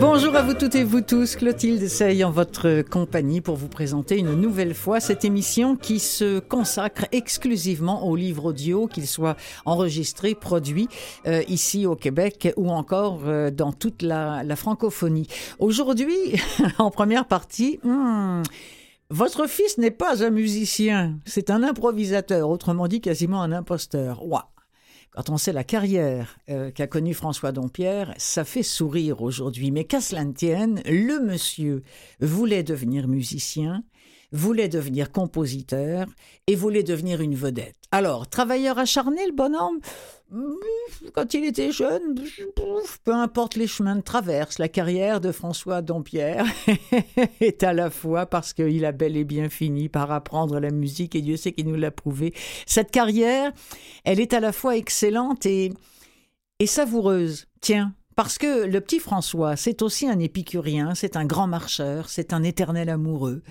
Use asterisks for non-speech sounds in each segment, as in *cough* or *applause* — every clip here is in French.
Bonjour à vous toutes et vous tous, Clotilde Sey en votre compagnie pour vous présenter une nouvelle fois cette émission qui se consacre exclusivement aux livres audio, qu'ils soient enregistrés, produits euh, ici au Québec ou encore euh, dans toute la, la francophonie. Aujourd'hui, *laughs* en première partie, hmm, votre fils n'est pas un musicien, c'est un improvisateur, autrement dit quasiment un imposteur. Ouah. Quand on sait la carrière euh, qu'a connue François Dompierre, ça fait sourire aujourd'hui. Mais qu'à cela ne tienne, le monsieur voulait devenir musicien, voulait devenir compositeur et voulait devenir une vedette. Alors, travailleur acharné, le bonhomme quand il était jeune, peu importe les chemins de traverse, la carrière de François Dompierre *laughs* est à la fois parce qu'il a bel et bien fini par apprendre la musique et Dieu sait qu'il nous l'a prouvé. Cette carrière, elle est à la fois excellente et, et savoureuse. Tiens, parce que le petit François, c'est aussi un épicurien, c'est un grand marcheur, c'est un éternel amoureux.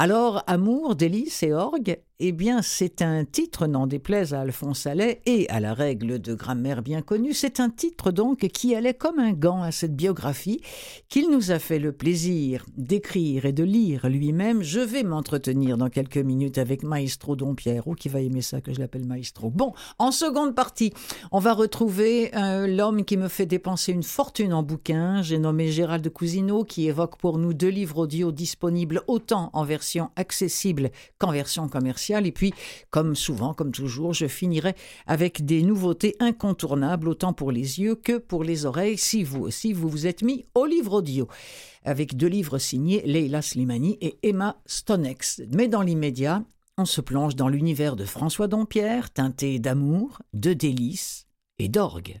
Alors, Amour, délice et orgue, eh bien, c'est un titre, n'en déplaise à Alphonse Allais et à la règle de grammaire bien connue, c'est un titre donc qui allait comme un gant à cette biographie qu'il nous a fait le plaisir d'écrire et de lire lui-même. Je vais m'entretenir dans quelques minutes avec Maestro Dompierre, ou qui va aimer ça que je l'appelle Maestro. Bon, en seconde partie, on va retrouver euh, l'homme qui me fait dépenser une fortune en bouquins. J'ai nommé Gérald de Cousineau qui évoque pour nous deux livres audio disponibles autant en version accessible qu'en version commerciale. Et puis, comme souvent, comme toujours, je finirai avec des nouveautés incontournables, autant pour les yeux que pour les oreilles, si vous aussi vous vous êtes mis au livre audio avec deux livres signés Leila Slimani et Emma Stonex. Mais dans l'immédiat, on se plonge dans l'univers de François Dompierre, teinté d'amour, de délices et d'orgue.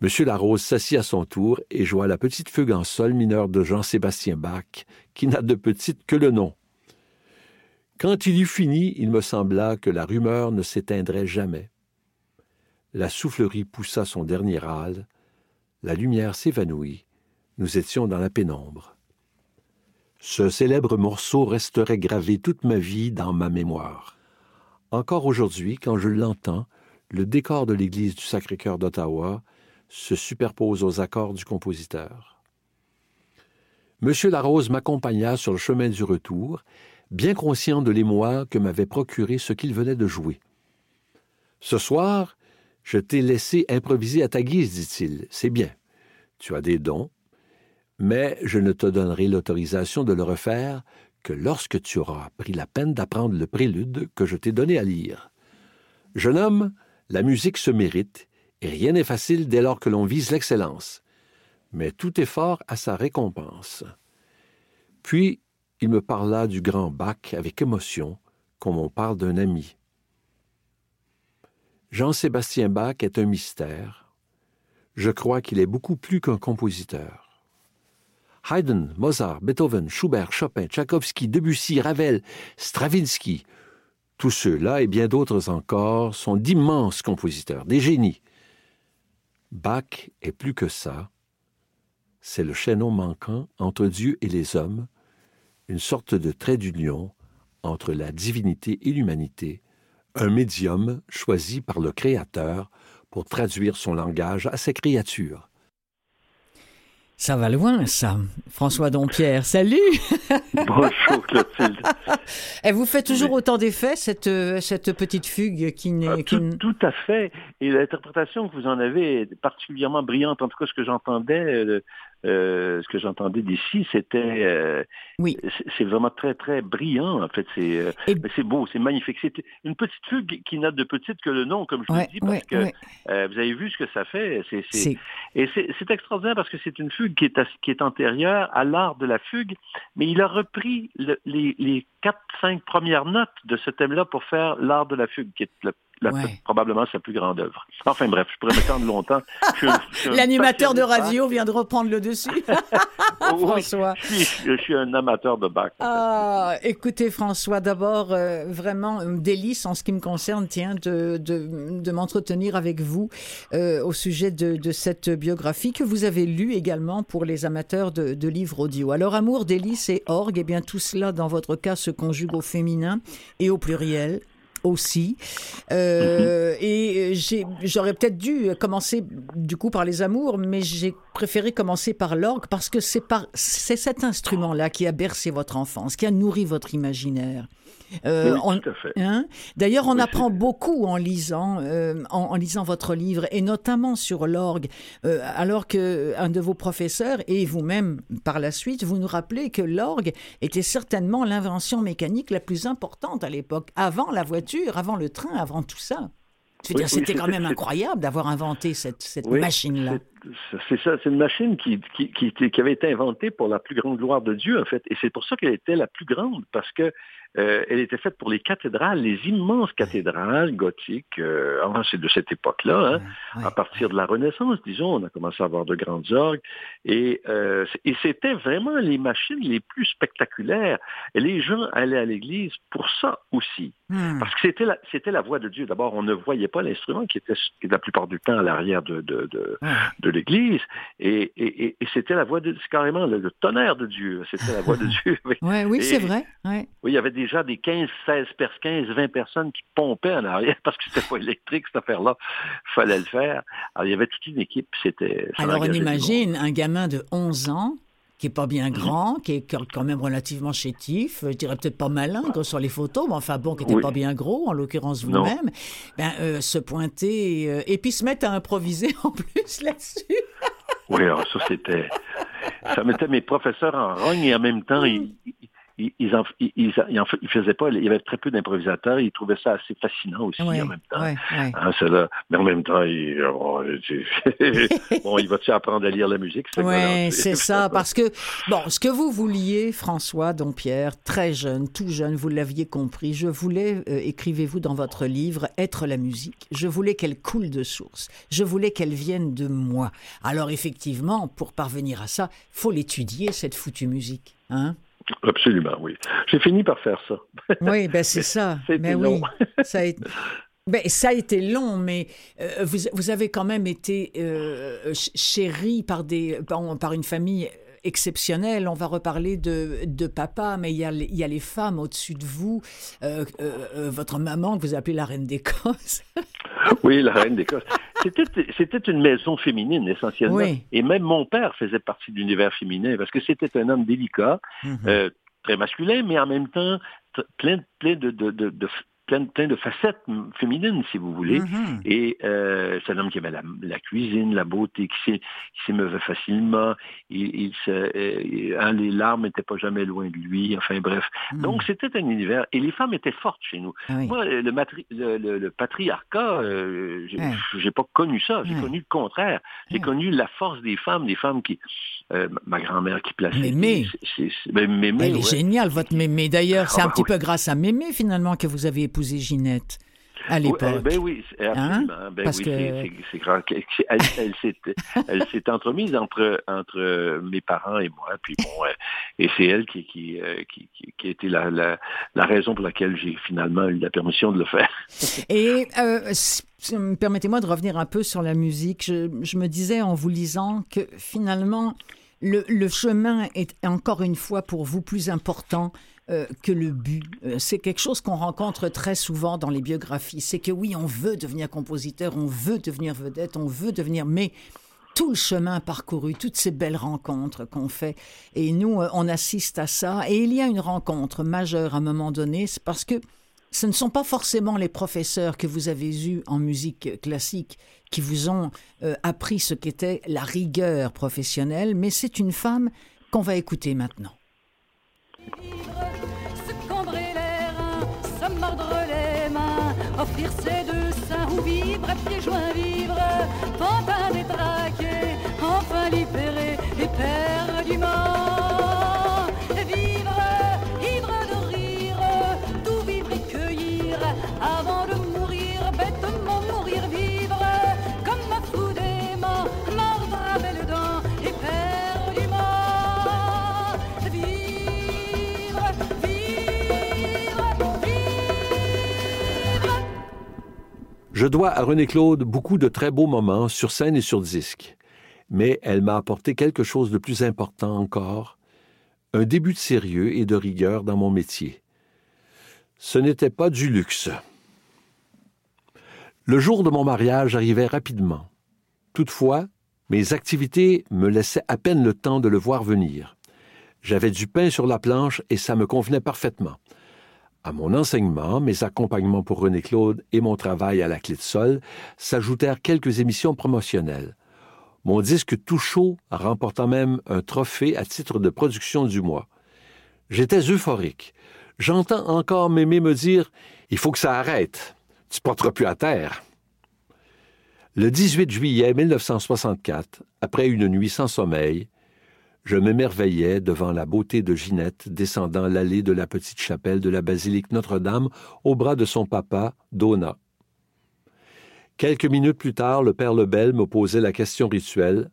Monsieur Larose s'assit à son tour et joua la petite fugue en sol mineur de Jean-Sébastien Bach, qui n'a de petite que le nom. Quand il eut fini, il me sembla que la rumeur ne s'éteindrait jamais. La soufflerie poussa son dernier râle, la lumière s'évanouit, nous étions dans la pénombre. Ce célèbre morceau resterait gravé toute ma vie dans ma mémoire. Encore aujourd'hui, quand je l'entends, le décor de l'église du Sacré-Cœur d'Ottawa se superpose aux accords du compositeur. Monsieur Larose m'accompagna sur le chemin du retour, bien conscient de l'émoi que m'avait procuré ce qu'il venait de jouer. Ce soir, je t'ai laissé improviser à ta guise, dit-il. C'est bien. Tu as des dons, mais je ne te donnerai l'autorisation de le refaire que lorsque tu auras pris la peine d'apprendre le prélude que je t'ai donné à lire. Jeune homme, la musique se mérite, et rien n'est facile dès lors que l'on vise l'excellence. Mais tout effort a sa récompense. Puis il me parla du grand Bach avec émotion, comme on parle d'un ami. Jean-Sébastien Bach est un mystère. Je crois qu'il est beaucoup plus qu'un compositeur. Haydn, Mozart, Beethoven, Schubert, Chopin, Tchaïkovski, Debussy, Ravel, Stravinsky, tous ceux-là et bien d'autres encore sont d'immenses compositeurs, des génies. Bach est plus que ça. C'est le chaînon manquant entre Dieu et les hommes, une sorte de trait d'union entre la divinité et l'humanité, un médium choisi par le Créateur pour traduire son langage à ses créatures. Ça va loin, ça. François Dompierre, salut *laughs* Bonjour Clotilde. *laughs* Elle vous fait toujours autant d'effet, cette, cette petite fugue qui n'est... Ah, tout, tout, à fait. Et l'interprétation que vous en avez est particulièrement brillante. En tout cas, ce que j'entendais, euh, ce que j'entendais d'ici, c'était, euh, oui, c'est vraiment très très brillant. En fait, c'est, euh, c'est beau, c'est magnifique. C'est une petite fugue qui n'a de petite que le nom, comme je vous dis, parce que vous avez vu ce que ça fait. Et c'est, extraordinaire parce que c'est une fugue qui est, qui est antérieure à l'art de la fugue, mais il a repris les, les quatre, cinq premières notes de ce thème-là pour faire l'art de la fugue, qui est le probablement sa plus grande œuvre. Enfin bref, je pourrais m'étendre longtemps. *laughs* L'animateur de radio vient de reprendre le dessus. *laughs* *laughs* François. je, suis, un amateur de Bach. Ah, écoutez François, d'abord euh, vraiment un délice en ce qui me concerne, tiens, de, de, de m'entretenir avec vous euh, au sujet de, de, cette biographie que vous avez lue également pour les amateurs de, de livres audio. Alors amour, délice et orgue, eh bien tout cela dans votre cas se conjugue au féminin et au pluriel aussi. Euh, et j'aurais peut-être dû commencer du coup par les amours, mais j'ai préféré commencer par l'orgue parce que c'est cet instrument-là qui a bercé votre enfance, qui a nourri votre imaginaire. Euh, hein? D'ailleurs, on apprend beaucoup en lisant, euh, en, lisant votre livre, et notamment sur l'orgue, euh, alors que un de vos professeurs et vous-même, par la suite, vous nous rappelez que l'orgue était certainement l'invention mécanique la plus importante à l'époque, avant la voiture, avant le train, avant tout ça. c'était quand même incroyable d'avoir inventé cette, cette machine-là. C'est ça, c'est une machine qui, qui, qui, qui, avait été inventée pour la plus grande gloire de Dieu, en fait. Et c'est pour ça qu'elle était la plus grande, parce que euh, elle était faite pour les cathédrales, les immenses cathédrales gothiques. Euh, c'est de cette époque-là, hein, à partir de la Renaissance, disons, on a commencé à avoir de grandes orgues, et, euh, et c'était vraiment les machines les plus spectaculaires. Et les gens allaient à l'église pour ça aussi, hmm. parce que c'était la, c'était la voix de Dieu. D'abord, on ne voyait pas l'instrument qui était la plupart du temps à l'arrière de, de, de, de l'église, et, et, et c'était la voix de, carrément le, tonnerre de Dieu. C'était la voix de *laughs* Dieu. ouais, oui, c'est vrai. Oui, il y avait déjà des 15, 16, 15, 20 personnes qui pompaient en arrière *laughs* parce que c'était pas électrique, cette affaire-là. Fallait le faire. Alors, il y avait toute une équipe. C'était. Alors, on imagine un gamin de 11 ans qui est pas bien grand, qui est quand même relativement chétif, je dirais peut-être pas malin sur les photos, mais enfin bon, qui n'était pas bien gros, en l'occurrence vous-même, ben, euh, se pointer euh, et puis se mettre à improviser *laughs* en plus là-dessus. oui, alors ça c'était, ça mettait mes professeurs en rogne et en même temps, *laughs* ils, ils, ils, en, ils, ils, faisaient pas, il y avait très peu d'improvisateurs, ils trouvaient ça assez fascinant aussi en même temps. Hein, là, mais en même temps, il, *laughs* bon, *laughs* il va-tu apprendre à lire la musique? Oui, c'est ça, parce que, *laughs* bon, ce que vous vouliez, François Dompierre, très jeune, tout jeune, vous l'aviez compris, je voulais, euh, écrivez-vous dans votre livre, être la musique. Je voulais qu'elle coule de source. Je voulais qu'elle vienne de moi. Alors effectivement, pour parvenir à ça, faut l'étudier, cette foutue musique. Hein? Absolument, oui. J'ai fini par faire ça. *laughs* Oui, ben c'est ça. Mais ben long. oui, ça a *laughs* été... Ben, ça a été long, mais euh, vous, vous, avez quand même été euh, chéri par, des, par une famille exceptionnelle. On va reparler de, de papa, mais il y a, il y a les femmes au-dessus de vous. Euh, votre maman, que vous appelez la reine d'Écosse. oui, la reine d'Écosse. C'était une maison féminine essentiellement. Et même mon père faisait partie de l'univers féminin parce que c'était un homme délicat, mhm. euh, très masculin, mais en même temps plein, plein de, de, de, plein, plein de facettes féminines, si vous voulez. Mm-hmm. Et euh, c'est un homme qui aimait la, cuisine, la beauté, qui s'émeuvait facilement. Il, il se, euh, hein, les larmes n'étaient pas jamais loin de lui. Enfin bref. Mm. Donc c'était un univers. Et les femmes étaient fortes chez nous. Ah Moi, le, le, le, patriarcat, euh, j'ai pas connu ça. J'ai connu le contraire. J'ai connu la force des femmes, des femmes qui... Euh, ma grand-mère qui plaçait... Mémé. Ben, mémé Elle est géniale, votre mémé. D'ailleurs, c'est un ah, petit peu grâce à mémé, finalement, que vous avez épousé Ginette à l'époque. ben oui, absolument. Hein? Ben Parce oui, que... c'est grand. *laughs* Elle, elle s'est entremise entre, entre mes parents et moi. Puis bon, euh, et c'est elle qui, qui, euh, qui, qui, a été la, la, la raison pour laquelle j'ai finalement eu la permission de le faire. *laughs* Et euh, permettez-moi de revenir un peu sur la musique. Je, je me disais en vous lisant que finalement, le, le chemin est encore une fois pour vous plus important euh, que le but. Euh, c'est quelque chose qu'on rencontre très souvent dans les biographies. C'est que oui, on veut devenir compositeur, on veut devenir vedette, on veut devenir... Mais tout le chemin parcouru, toutes ces belles rencontres qu'on fait, et nous, euh, on assiste à ça. Et il y a une rencontre majeure à un moment donné, parce que ce ne sont pas forcément les professeurs que vous avez eus en musique classique qui vous ont appris ce qu'était la rigueur professionnelle, mais c'est une femme qu'on va écouter maintenant. Offrir ses deux seins ou vivre à pieds joints vivre, pantin détraqué, enfin libéré et. Je dois à René Claude beaucoup de très beaux moments sur scène et sur disque, mais elle m'a apporté quelque chose de plus important encore, un début de sérieux et de rigueur dans mon métier. Ce n'était pas du luxe. Le jour de mon mariage arrivait rapidement. Toutefois, mes activités me laissaient à peine le temps de le voir venir. J'avais du pain sur la planche et ça me convenait parfaitement. À mon enseignement, mes accompagnements pour René Claude et mon travail à la clé de sol s'ajoutèrent quelques émissions promotionnelles. Mon disque tout chaud remportant même un trophée à titre de production du mois. J'étais euphorique. J'entends encore Mémé me dire Il faut que ça arrête. Tu porteras plus à terre. Le 18 juillet 1964, après une nuit sans sommeil, je m'émerveillais devant la beauté de Ginette descendant l'allée de la petite chapelle de la basilique Notre-Dame au bras de son papa, Dona. Quelques minutes plus tard, le père Lebel me posait la question rituelle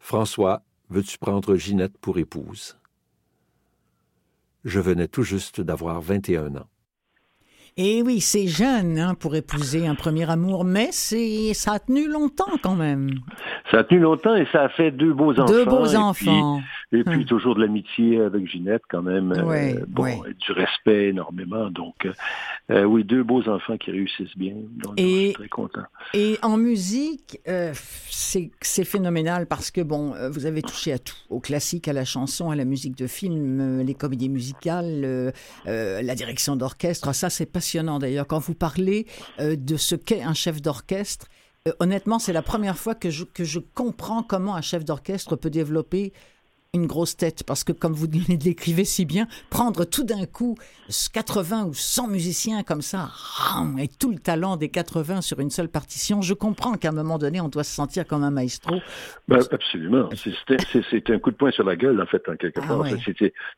François, veux-tu prendre Ginette pour épouse Je venais tout juste d'avoir 21 ans. Et oui, c'est jeune hein, pour épouser un premier amour, mais c'est ça a tenu longtemps quand même. Ça a tenu longtemps et ça a fait deux beaux enfants. Deux beaux enfants. Et puis hum. toujours de l'amitié avec Ginette quand même. Euh, bon, du respect énormément. Donc euh, euh, oui, deux beaux enfants qui réussissent bien. Donc, et, je suis très content. Et en musique, c'est phénoménal parce que bon, vous avez touché à tout, au classique, à la chanson, à la musique de film, les comédies musicales, la direction d'orchestre. Ça, c'est passionnant d'ailleurs quand vous parlez de ce qu'est un chef d'orchestre. honnêtement, c'est la première fois que je, que je comprends comment un chef d'orchestre peut développer une grosse tête parce que, comme vous l'écrivez si bien, prendre tout d'un coup 80 ou 100 musiciens comme ça, et tout le talent des 80 sur une seule partition, je comprends qu'à un moment donné, on doit se sentir comme un maestro. Ben, absolument. C'est un coup de poing sur la gueule, en fait, en quelque ah part.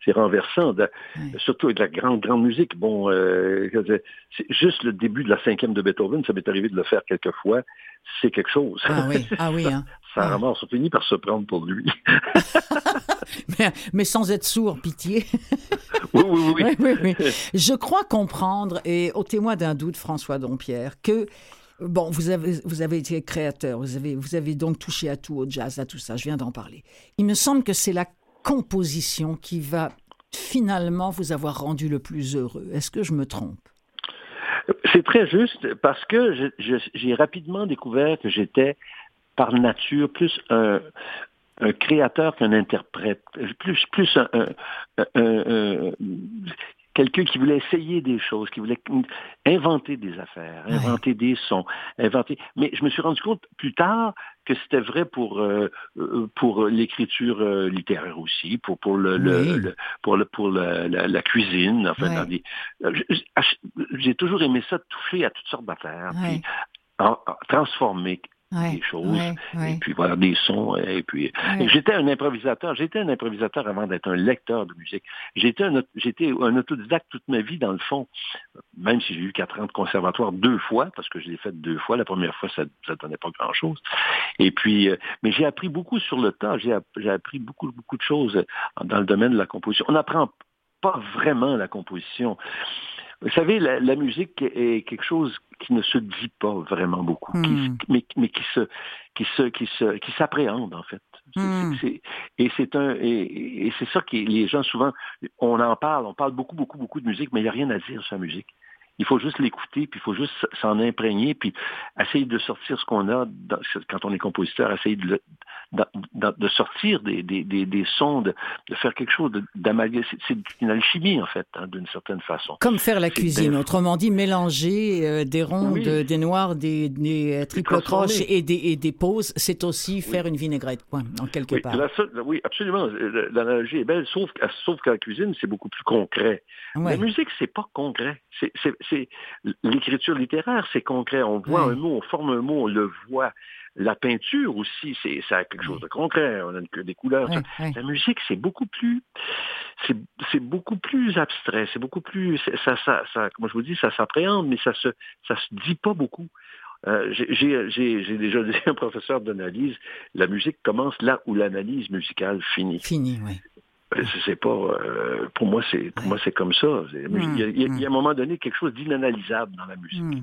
C'est renversant, surtout avec la grande, grande musique. Bon, euh, c'est juste le début de la cinquième de Beethoven, ça m'est arrivé de le faire quelques fois. C'est quelque chose. Ah oui, ah oui. Hein. Ça ah. ramasse, on finit par se prendre pour lui. *laughs* mais, sans être sourd, pitié. *laughs* oui, oui, oui. *laughs* oui, Je crois comprendre, et au témoin d'un doute, François Dompierre, que Bon, vous avez, vous avez été créateur, vous avez, vous avez donc touché à tout, au jazz, à tout ça, je viens d'en parler. Il me semble que c'est la composition qui va finalement vous avoir rendu le plus heureux. Est-ce que je me trompe? C'est très juste parce que j'ai rapidement découvert que j'étais par nature plus un, créateur qu'un interprète, plus, plus un, quelqu'un qui voulait essayer des choses, qui voulait inventer des affaires, inventer des sons, inventer. Mais je me suis rendu compte plus tard que c'était vrai pour euh, euh, pour l'écriture euh, littéraire aussi, pour pour le, le, pour le pour la, cuisine. Enfin, j'ai toujours aimé ça, toucher à toutes sortes d'affaires, puis transformer des choses, et puis voilà, des sons, et puis j'étais un improvisateur, j'étais un improvisateur avant d'être un lecteur de musique. J'étais un, j'étais un autodidacte toute ma vie, dans le fond, même si j'ai eu quatre ans de conservatoire deux fois, parce que je l'ai fait deux fois, la première fois, ça ne donnait pas grand-chose. Et puis, euh, mais j'ai appris beaucoup sur le tas, j'ai, j'ai appris beaucoup, beaucoup de choses dans le domaine de la composition. On n'apprend pas vraiment la composition. Vous savez, la, musique est quelque chose qui ne se dit pas vraiment beaucoup, hmm. mais, qui se, qui se, qui se, qui s'appréhende en fait. Hmm. et c'est un, et, c'est ça que les gens souvent, on en parle, on parle beaucoup, beaucoup, beaucoup de musique, mais il n'y a rien à dire sur la musique. Il faut juste l'écouter, puis il faut juste s'en imprégner, puis essayer de sortir ce qu'on a quand on est compositeur, essayer de, de, sortir des, des, des, sons, de, faire quelque chose d'amalgamer. C'est une alchimie, en fait, hein, d'une certaine façon. Comme faire la cuisine, autrement dit, mélanger euh, des rondes, des noirs, des, des triples croches et des, et des pauses, c'est aussi faire une vinaigrette, quoi, en quelque part. oui, absolument. L'analogie est belle, sauf, sauf qu'à la cuisine, c'est beaucoup plus concret. La musique, c'est pas concret. C'est l'écriture littéraire, c'est concret. On voit un mot, on forme un mot, on le voit. La peinture aussi, c'est ça a quelque chose de concret. On a des couleurs. La musique, c'est beaucoup plus, c'est beaucoup plus abstrait. C'est beaucoup plus, ça, ça, ça, comme je vous dis, ça s'appréhende, mais ça se, ça se dit pas beaucoup. Euh, j'ai déjà dit à un professeur d'analyse, la musique commence là où l'analyse musicale finit. Finit, oui. Sais pas. Euh, pour moi, c'est pour moi c'est comme ça. Il y, a, il y, a, un moment donné quelque chose d'inanalysable dans la musique.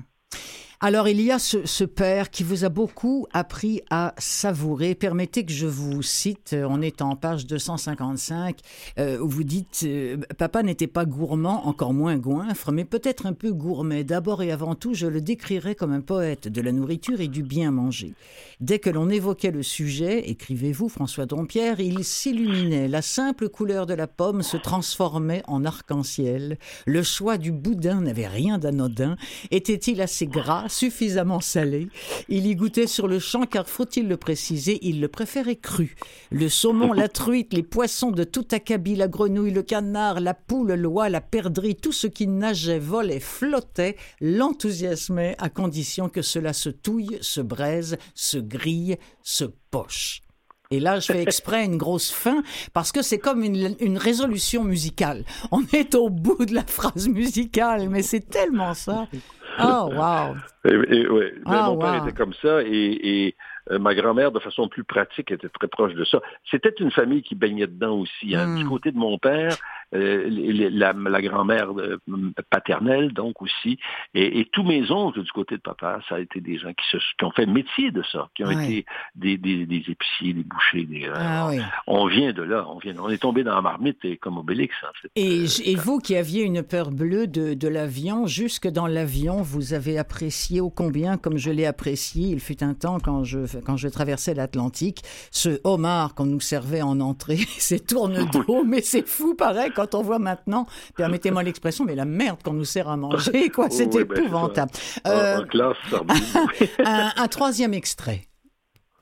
Alors il y a ce, père qui vous a beaucoup appris à savourer. Permettez que je vous cite, euh, on est en page 255, euh, où vous dites euh, Papa n'était pas gourmand, encore moins goinfre, mais peut-être un peu gourmet. D'abord et avant tout, je le décrirais comme un poète de la nourriture et du bien manger. Dès que l'on évoquait le sujet, écrivez-vous François Dompierre, il s'illuminait. La simple couleur de la pomme se transformait en arc-en-ciel. Le choix du boudin n'avait rien d'anodin. Était-il assez gras suffisamment salé. Il y goûtait sur le champ car, faut-il le préciser, il le préférait cru. Le saumon, la *laughs* truite, les poissons de tout acabit, la grenouille, le canard, la poule, l'oie, la perdrix, tout ce qui nageait, volait, flottait, l'enthousiasmait à condition que cela se touille, se braise, se grille, se poche. Et là, je fais exprès une grosse fin parce que c'est comme une, une, résolution musicale. On est au bout de la phrase musicale, mais c'est tellement ça. *laughs* Oh, wow. Et, ouais. Ben, mon père était comme ça et, euh, ma grand-mère, de façon plus pratique, était très proche de ça. C'était une famille qui baignait dedans aussi. Hein. Du hmm. côté de mon père, euh, la, la grand-mère euh, paternelle, donc aussi, et, tous mes oncles du côté de papa, ça a été des gens qui, se, qui ont fait métier de ça, qui ont été des, des, des, épiciers, des bouchers. Des, ah On vient de là, on vient, on est tombé dans la marmite comme Obélix. En fait. Et, et vous qui aviez une peur bleue de, de l'avion, jusque dans l'avion, vous avez apprécié ô combien, comme je l'ai apprécié, il fut un temps quand je, quand je traversais l'Atlantique, ce homard qu'on nous servait en entrée, *laughs* ces tourne d'eau, mais c'est fou pareil quand on voit maintenant, permettez-moi l'expression, mais la merde qu'on nous sert à manger, quoi, *laughs* c'est ben, épouvantable. Euh, *laughs* un, un troisième extrait.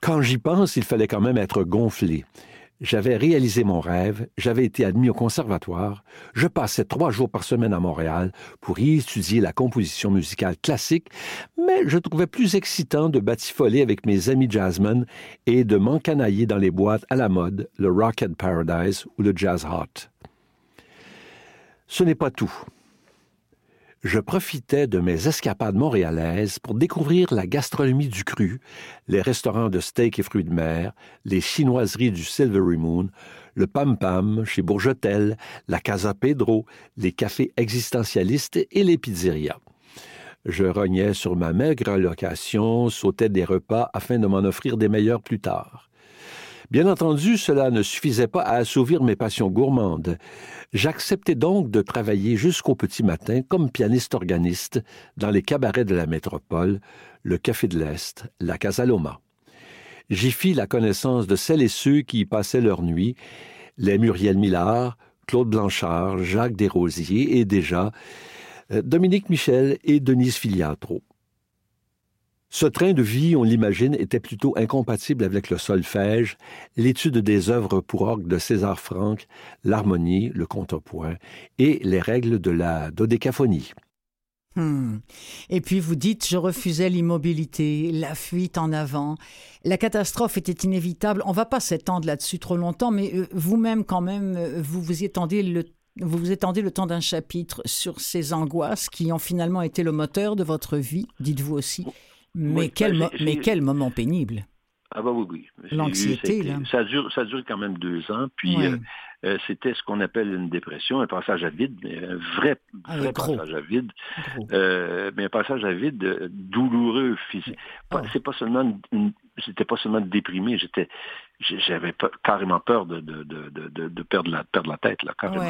Quand j'y pense, il fallait quand même être gonflé. J'avais réalisé mon rêve, j'avais été admis au conservatoire, je passais trois jours par semaine à Montréal pour y étudier la composition musicale classique, mais je trouvais plus excitant de batifoler avec mes amis jazzmen et de m'encanailler dans les boîtes à la mode, le Rocket Paradise ou le Jazz Hot. Ce n'est pas tout je profitais de mes escapades montréalaises pour découvrir la gastronomie du cru, les restaurants de steak et fruits de mer, les chinoiseries du Silvery Moon, le Pam Pam chez Bourgetel, la Casa Pedro, les cafés existentialistes et les pizzerias. Je rognais sur ma maigre location, sautais des repas afin de m'en offrir des meilleurs plus tard. Bien entendu, cela ne suffisait pas à assouvir mes passions gourmandes. J'acceptais donc de travailler jusqu'au petit matin comme pianiste-organiste dans les cabarets de la métropole, le Café de l'Est, la Casaloma. J'y fis la connaissance de celles et ceux qui y passaient leur nuit, les Muriel Millard, Claude Blanchard, Jacques Desrosiers et déjà euh, Dominique Michel et Denise Filiatro. Ce train de vie, on l'imagine, était plutôt incompatible avec le solfège, l'étude des œuvres pour orgue de César Franck, l'harmonie, le contrepoint et les règles de la dodécaphonie. Hmm. Et puis vous dites, je refusais l'immobilité, la fuite en avant. La catastrophe était inévitable. On va pas s'étendre là-dessus trop longtemps, mais euh, vous-même, quand même, euh, vous vous étendez le temps d'un chapitre sur ces angoisses qui ont finalement été le moteur de votre vie, dites-vous aussi. Mais, quel, ben, mais quel moment pénible. Ah bah oui, oui. L'anxiété, là. Ça dure, ça dure quand même deux ans. Puis euh, euh, c'était ce qu'on appelle une dépression, un passage à vide, mais un vrai, ah, vrai passage à vide. Euh, mais un passage à vide douloureux physique. Oh. C'est pas seulement une, j'étais pas seulement déprimé, j'étais j'avais carrément peur de, de, de, de, perdre, la, perdre la tête, là, carrément.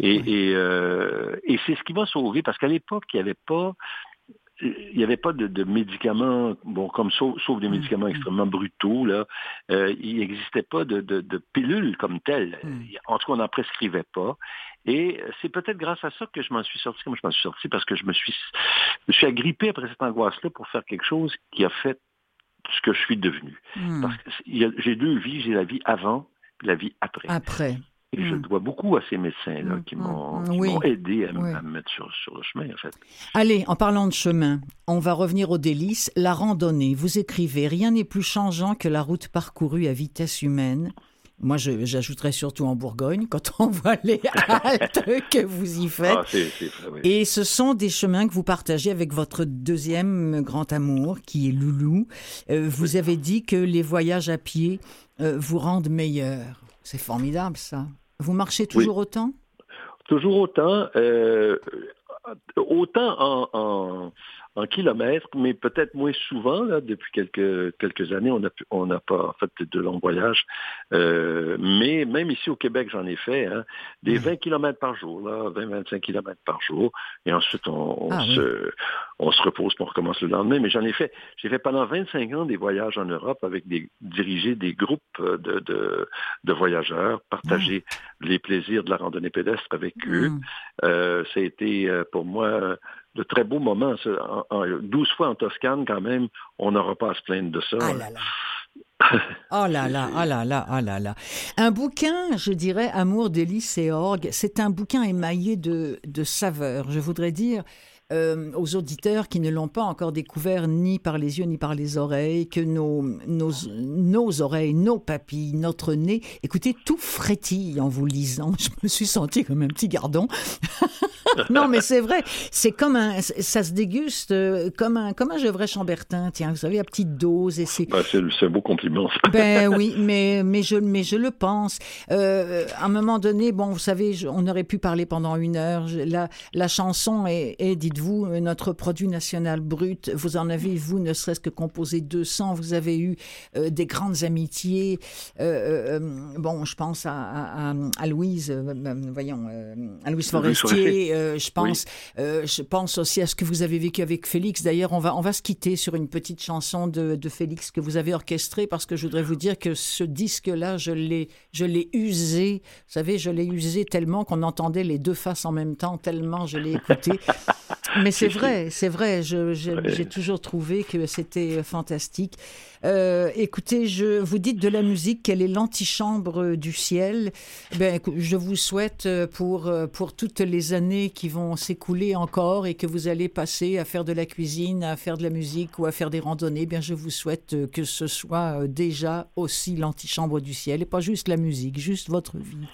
et, et, et c'est ce qui m'a sauvé, parce qu'à l'époque, il n'y avait pas il n'y avait pas de, médicaments, bon, comme sauf, des mm. médicaments extrêmement brutaux, là, euh, il n'existait pas de, de, pilules comme telles. Mm. En tout cas, on n'en prescrivait pas. Et c'est peut-être grâce à ça que je m'en suis sorti comme je m'en suis sorti, parce que je me suis, je me suis agrippé après cette angoisse-là pour faire quelque chose qui a fait ce que je suis devenu. Mm. Parce que j'ai deux vies, j'ai la vie avant et la vie après. Après. Et je hmm. dois beaucoup à ces médecins-là hmm, qui hmm, m'ont aidé à, me mettre sur, le chemin, en fait. Allez, en parlant de chemin, on va revenir aux délices. La randonnée, vous écrivez, rien n'est plus changeant que la route parcourue à vitesse humaine. Moi, j'ajouterais surtout en Bourgogne, quand on *laughs* voit les haltes que vous y faites. Ah, Et ce sont des chemins que vous partagez avec votre deuxième grand amour, qui est Loulou. Euh, vous avez dit que les voyages à pied euh, vous rendent meilleur. C'est formidable, ça. Vous marchez toujours autant Toujours autant. Euh, autant en, en kilomètres, mais peut-être moins souvent. Là, depuis quelques, quelques années, on n'a on pas fait de longs voyages. Euh, mais même ici au Québec, j'en ai fait hein, des 20 mmh. kilomètres par jour, 20-25 kilomètres par jour. Et ensuite, on, ah se, on se repose pour recommencer le lendemain. Mais j'en ai fait, j'ai fait pendant 25 ans des voyages en Europe avec des diriger des groupes de, de, de voyageurs, partager mmh. les plaisirs de la randonnée pédestre avec eux. Mmh. Euh, ça a été euh, pour moi de très beaux moments. Douze fois en Toscane, quand même, on n'aura pas à se plaindre de ça. Ah là là. *laughs* oh là là, oh là là, oh là là. Un bouquin, je dirais, Amour, délices et orgue, c'est un bouquin émaillé de, de saveurs. Je voudrais dire, euh, aux auditeurs qui ne l'ont pas encore découvert ni par les yeux ni par les oreilles, que nos, nos, nos oreilles, nos papilles, notre nez, écoutez, tout frétille en vous lisant. *laughs* Je me suis senti comme un petit gardon. *laughs* non, mais c'est vrai, c'est comme un, ça se déguste euh, comme un, comme un Gevrey Chambertin, tiens, vous savez, à petite dose. Et c'est... Bah, c'est, un beau compliment. ben *laughs* oui, mais, mais, je, mais je le pense. Euh, à un moment donné, bon, vous savez, on aurait pu parler pendant une heure. La, la chanson est, est dites vous, euh, notre produit national brut, vous en avez, vous, ne serait-ce que composé 200, vous avez eu euh, des grandes amitiés. Euh, bon, je pense à, à, Louise, voyons, à Louise Forestier, je pense, je pense aussi à ce que vous avez vécu avec Félix. D'ailleurs, on va, on va se quitter sur une petite chanson de, de Félix que vous avez orchestrée parce que je voudrais vous dire que ce disque-là, je l'ai, je l'ai usé. Vous savez, je l'ai usé tellement qu'on entendait les deux faces en même temps, tellement je l'ai écouté. *laughs* Mais c'est vrai, c'est vrai. J'ai toujours trouvé que c'était fantastique. Euh, écoutez, je vous dites de la musique, quelle est l'antichambre du ciel ben, Je vous souhaite euh, pour, euh, pour toutes les années qui vont s'écouler encore et que vous allez passer à faire de la cuisine, à faire de la musique ou à faire des randonnées, bien je vous souhaite que ce soit déjà aussi l'antichambre du ciel et pas juste la musique, juste votre vie.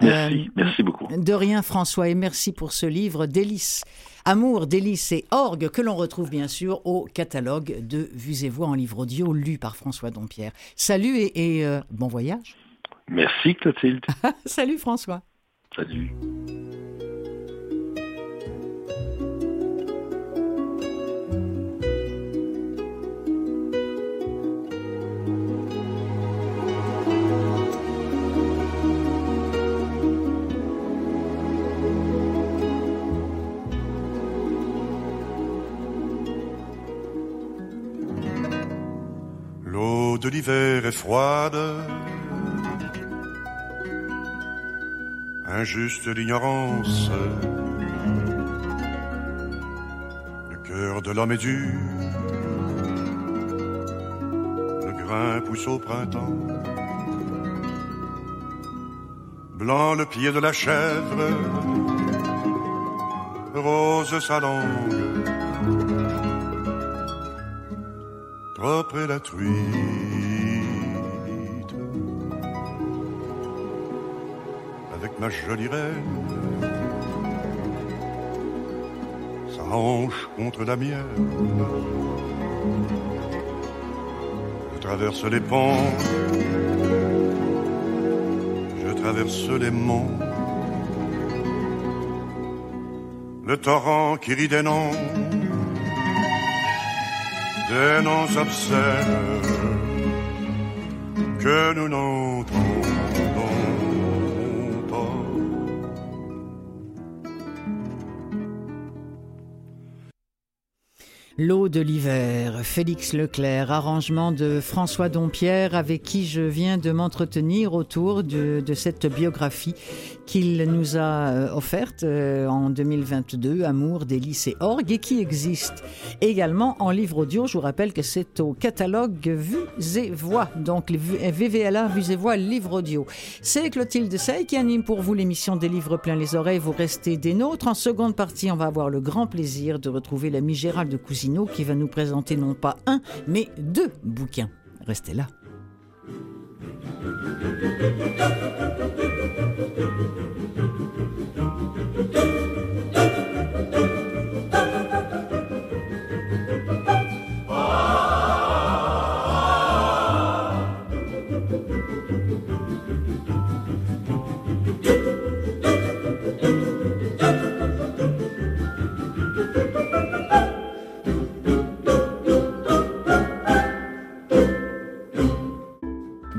Merci, merci beaucoup. De rien François et merci pour ce livre, Délices Amour, délices et orgue que l'on retrouve bien sûr au catalogue de Vues et Voix en livre audio lu par François Dompierre. Salut et, euh, bon voyage. Merci Clotilde. *laughs* Salut François. Salut. De l'hiver est froide. Injuste l'ignorance. Le cœur de l'homme est dur. Le grain pousse au printemps. Blanc le pied de la chèvre. Rose sa langue. Propre est la truie. ma jolie reine. Sa hanche contre la mienne. Je traverse les ponts. Je traverse les monts. Le torrent qui rit des noms. Des noms obscènes que nous n'entendons L'eau de l'hiver, Félix Leclerc, arrangement de François Dompierre avec qui je viens de m'entretenir autour de, cette biographie qu'il nous a euh, offerte euh, en 2022, Amour, délices et orgue, et qui existe également en livre audio. Je vous rappelle que c'est au catalogue Vues et Voix, donc VVLA, Vues et Voix, livre audio. C'est Clotilde Sey qui anime pour vous l'émission des livres plein les oreilles. Vous restez des nôtres. En seconde partie, on va avoir le grand plaisir de retrouver l'ami Gérald de Cousine qui va nous présenter non pas un, mais deux bouquins. Restez là.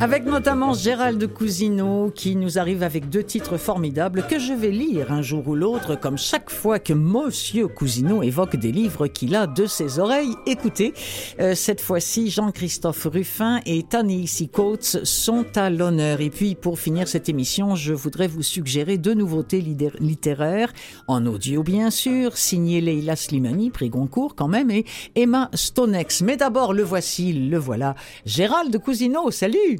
Avec notamment Gérald Cousineau qui nous arrive avec deux titres formidables que je vais lire un jour ou l'autre comme chaque fois que Monsieur Cousineau évoque des livres qu'il a de ses oreilles. Écoutez, euh, cette fois-ci Jean-Christophe Ruffin et Tanisi Coates sont à l'honneur. Et puis pour finir cette émission, je voudrais vous suggérer deux nouveautés littéraires, en audio bien sûr, signé Leila Slimani, prix Goncourt quand même, et Emma Stonex. Mais d'abord, le voici, le voilà. Gérald Cousineau, salut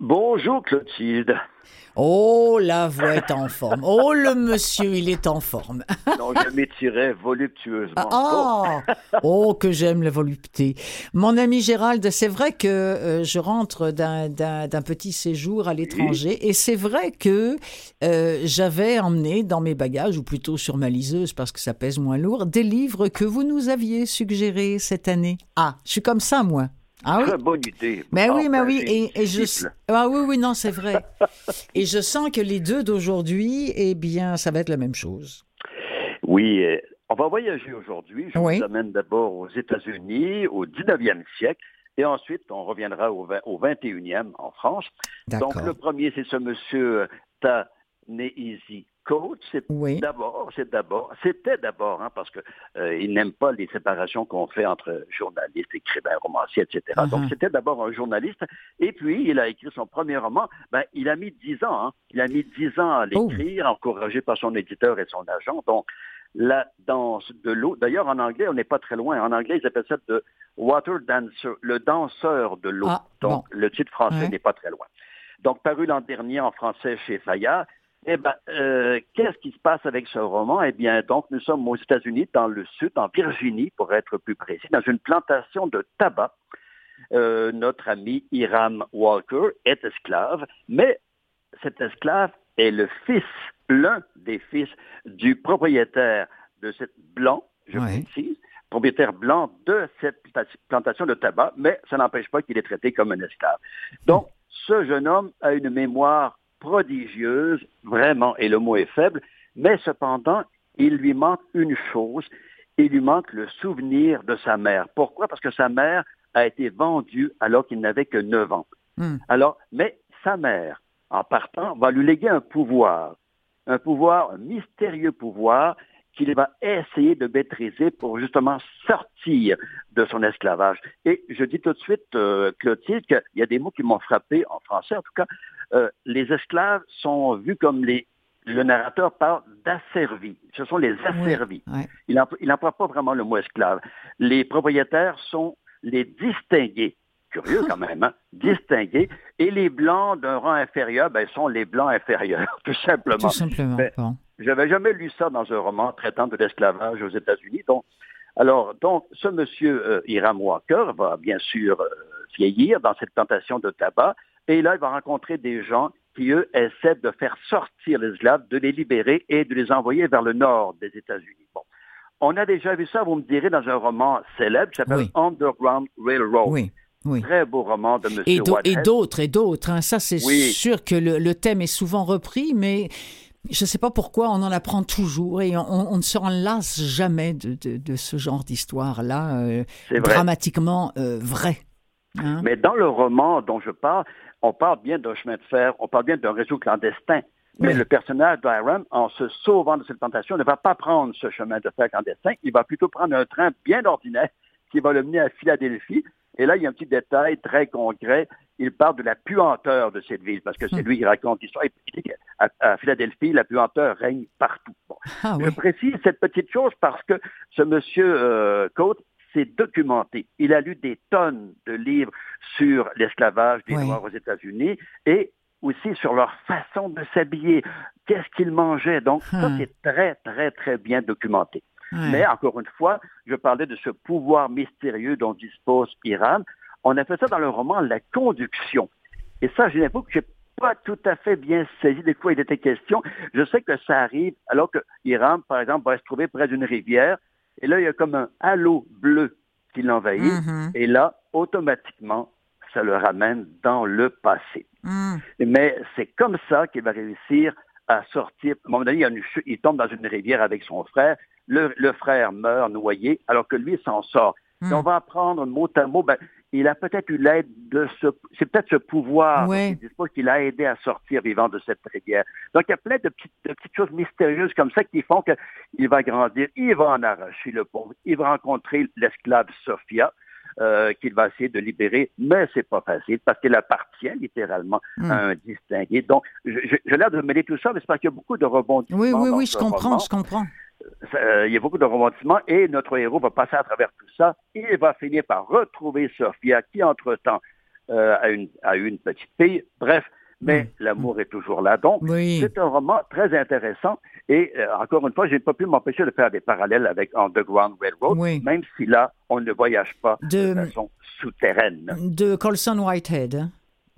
Bonjour Clotilde. Oh, la voix est en forme. Oh, le monsieur, il est en forme. *laughs* non, je m'étirais voluptueusement. Ah, oh. oh, que j'aime la volupté. Mon ami Gérald, c'est vrai que euh, je rentre d'un petit séjour à l'étranger et c'est vrai que euh, j'avais emmené dans mes bagages, ou plutôt sur ma liseuse parce que ça pèse moins lourd, des livres que vous nous aviez suggérés cette année. Ah, je suis comme ça, moi. Ah oui? Très bonne idée. Mais oui, mais oui. Et, je... Ah oui, oui, non, c'est vrai. *laughs* et je sens que les deux d'aujourd'hui, eh bien, ça va être la même chose. Oui, euh, on va voyager aujourd'hui. Je vous amène d'abord aux États-Unis, au 19e siècle. Et ensuite, on reviendra au, 21e en France. Donc, le premier, c'est ce monsieur Ta Coates, c'est Oui. d'abord, c'est d'abord, c'était d'abord, hein, parce que euh, il n'aime pas les séparations qu'on fait entre journalistes, écrivains, romanciers, etc. Donc Mhm. c'était d'abord un journaliste, et puis il a écrit son premier roman. Ben, il a mis dix ans, hein. il a mis dix ans à Oh. l'écrire, encouragé par son éditeur et son agent. Donc la danse de l'eau. D'ailleurs, en anglais, on n'est pas très loin. En anglais, ils appellent ça de water dancer, le danseur de l'eau. Ah, Donc le titre français Ouais. n'est pas très loin. Donc paru l'an dernier en français chez Fayard. Eh ben, euh, qu'est-ce qui se passe avec ce roman? Eh bien, donc, nous sommes aux États-Unis, dans le sud, en Virginie, pour être plus précis, dans une plantation de tabac. Euh, notre ami Hiram Walker est esclave, mais cet esclave est le fils, l'un des fils du propriétaire de cette blanc, je précise, propriétaire blanc de cette plantation de tabac, mais ça n'empêche pas qu'il est traité comme un esclave. Donc, ce jeune homme a une mémoire prodigieuse, vraiment, et le mot est faible, mais cependant, il lui manque une chose, il lui manque le souvenir de sa mère. Pourquoi? Parce que sa mère a été vendue alors qu'il n'avait que 9 ans. Hmm. Alors, mais sa mère, en partant, va lui léguer un pouvoir, un pouvoir, un mystérieux pouvoir qu'il va essayer de maîtriser pour justement sortir de son esclavage. Et je dis tout de suite, euh, Clotilde, qu'il y a des mots qui m'ont frappé, en français en tout cas, euh, les esclaves sont vus comme les... Le narrateur parle d'asservis. Ce sont les asservis. Ouais. Il n'emploie pas vraiment le mot esclave. Les propriétaires sont les distingués. Curieux quand même, hein? *laughs* distingués. Et les blancs d'un rang inférieur, ben, sont les blancs inférieurs, *laughs* tout simplement. Tout simplement. Ben, Bon. J'avais jamais lu ça dans un roman traitant de l'esclavage aux États-Unis. Donc, alors, donc, ce monsieur euh, Hiram Walker va bien sûr euh, vieillir dans cette plantation de tabac, et là, il va rencontrer des gens qui, eux, essaient de faire sortir les esclaves, de les libérer et de les envoyer vers le nord des États-Unis. Bon. On a déjà vu ça, vous me direz, dans un roman célèbre qui s'appelle Oui. Underground Railroad. Oui. Oui. Très beau roman de M. Et d'autres, et d'autres. hein. Ça, c'est Oui. sûr que le, le thème est souvent repris, mais je ne sais pas pourquoi on en apprend toujours et on, on ne se lasse jamais de, de- de ce genre d'histoire-là, euh, C'est vrai. dramatiquement euh, vrai. Hein? Mais dans le roman dont je parle, on parle bien d'un chemin de fer, on parle bien d'un réseau clandestin. Mais Oui. le personnage d'Iram, en se sauvant de cette plantation, ne va pas prendre ce chemin de fer clandestin, il va plutôt prendre un train bien ordinaire qui va le mener à Philadelphie. Et là, il y a un petit détail très concret. Il parle de la puanteur de cette ville, parce que c'est Hmm. lui qui raconte l'histoire. Il dit qu'à à Philadelphie, la puanteur règne partout. Bon. Ah Je précise cette petite chose parce que ce monsieur euh, Coates s'est documenté. Il a lu des tonnes de livres sur l'esclavage des Oui. Noirs aux États-Unis et aussi sur leur façon de s'habiller, qu'est-ce qu'ils mangeaient. Donc, ça, Hmm. c'est très, très, très bien documenté. Mais encore une fois, je parlais de ce pouvoir mystérieux dont dispose Hiram. On a fait ça dans le roman La Conduction. Et ça, j'ai l'impression que j'ai pas tout à fait bien saisi de quoi il était question. Je sais que ça arrive alors que Hiram, par exemple, va se trouver près d'une rivière. Et là, il y a comme un halo bleu qui l'envahit. Mhm. Et là, automatiquement, ça le ramène dans le passé. Mhm. Mais c'est comme ça qu'il va réussir à sortir. À un moment donné, il, y a une chute- il tombe dans une rivière avec son frère. Le, le frère meurt noyé, alors que lui s'en sort. Et Mhm. on va apprendre mot à mot. Ben, il a peut-être eu l'aide de ce. C'est peut-être ce pouvoir dispose qui l'a aidé à sortir vivant de cette rivière. Donc, il y a plein de petites, de petites choses mystérieuses comme ça qui font qu'il va grandir. Il va en arracher le pauvre. Il va rencontrer l'esclave Sophia. euh, qu'il va essayer de libérer, mais c'est pas facile parce qu'elle appartient littéralement Mhm. à un distingué. Donc, je- je- j'ai l'air de mêler tout ça, mais c'est parce qu'il y a beaucoup de rebondissements. Oui, oui, oui, je comprends, roman. je comprends. Euh, il y a beaucoup de rebondissements et notre héros va passer à travers tout ça. Il va finir par retrouver Sophia qui, entre-temps, euh, a, une, a eu une petite fille. Bref, mais Mm. l'amour est toujours là. Donc, Oui. c'est un roman très intéressant et euh, encore une fois, je n'ai pas pu m'empêcher de faire des parallèles avec Underground Railroad, Oui. même si là, on ne voyage pas de, De- façon souterraine. de Colson Whitehead.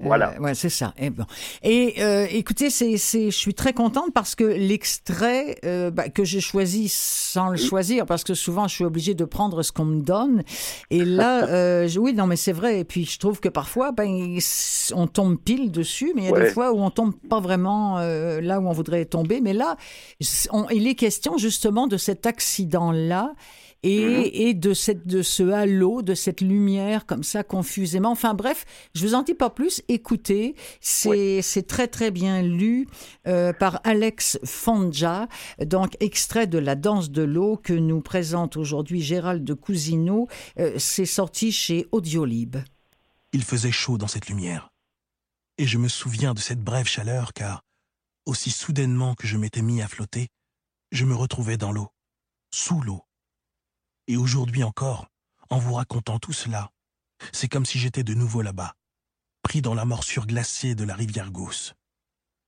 Voilà. Euh, ouais, c'est ça. Et, bon. Et euh, écoutez, c'est, c'est, je suis très contente parce que l'extrait euh, bah, que j'ai choisi sans le choisir, parce que souvent je suis obligée de prendre ce qu'on me donne. Et là, *laughs* euh, je- oui, non, mais c'est vrai. Et puis je trouve que parfois, ben, on tombe pile dessus, mais il y a Ouais. des fois où on tombe pas vraiment euh, là où on voudrait tomber. Mais là, on- il est question justement de cet accident-là. Et, et de, cette, de ce halo, de cette lumière comme ça confusément. Enfin bref, je vous en dis pas plus. Écoutez, c'est c'est très très bien lu euh, par Alex Fonja, donc extrait de La danse de l'eau que nous présente aujourd'hui Gérald de Cousineau. Euh, c'est sorti chez Audiolib. Il faisait chaud dans cette lumière. Et je me souviens de cette brève chaleur car, aussi soudainement que je m'étais mis à flotter, je me retrouvais dans l'eau, sous l'eau. Et aujourd'hui encore, en vous racontant tout cela, c'est comme si j'étais de nouveau là-bas, pris dans la morsure glacée de la rivière Gausse,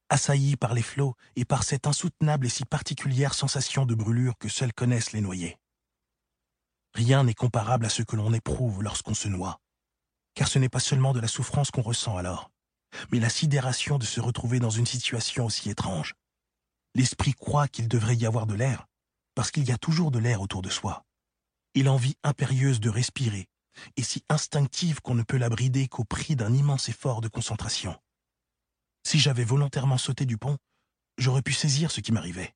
assailli par les flots et par cette insoutenable et si particulière sensation de brûlure que seuls connaissent les noyés. Rien n'est comparable à ce que l'on éprouve lorsqu'on se noie, car ce n'est pas seulement de la souffrance qu'on ressent alors, mais la sidération de se retrouver dans une situation aussi étrange. L'esprit croit qu'il devrait y avoir de l'air, parce qu'il y a toujours de l'air autour de soi. Et l'envie impérieuse de respirer est si instinctive qu'on ne peut la brider qu'au prix d'un immense effort de concentration. Si j'avais volontairement sauté du pont, j'aurais pu saisir ce qui m'arrivait.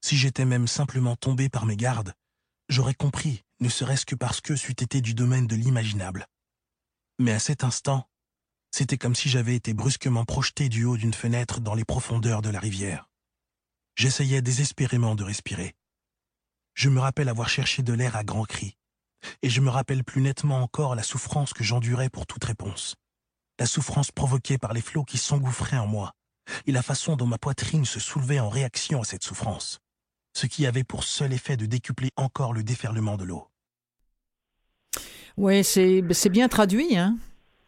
Si j'étais même simplement tombé par mes gardes, j'aurais compris, ne serait-ce que parce que c'eût été du domaine de l'imaginable. Mais à cet instant, c'était comme si j'avais été brusquement projeté du haut d'une fenêtre dans les profondeurs de la rivière. J'essayais désespérément de respirer. Je me rappelle avoir cherché de l'air à grands cris, et je me rappelle plus nettement encore la souffrance que j'endurais pour toute réponse. La souffrance provoquée par les flots qui s'engouffraient en moi, et la façon dont ma poitrine se soulevait en réaction à cette souffrance, ce qui avait pour seul effet de décupler encore le déferlement de l'eau. Oui, c'est bien traduit, hein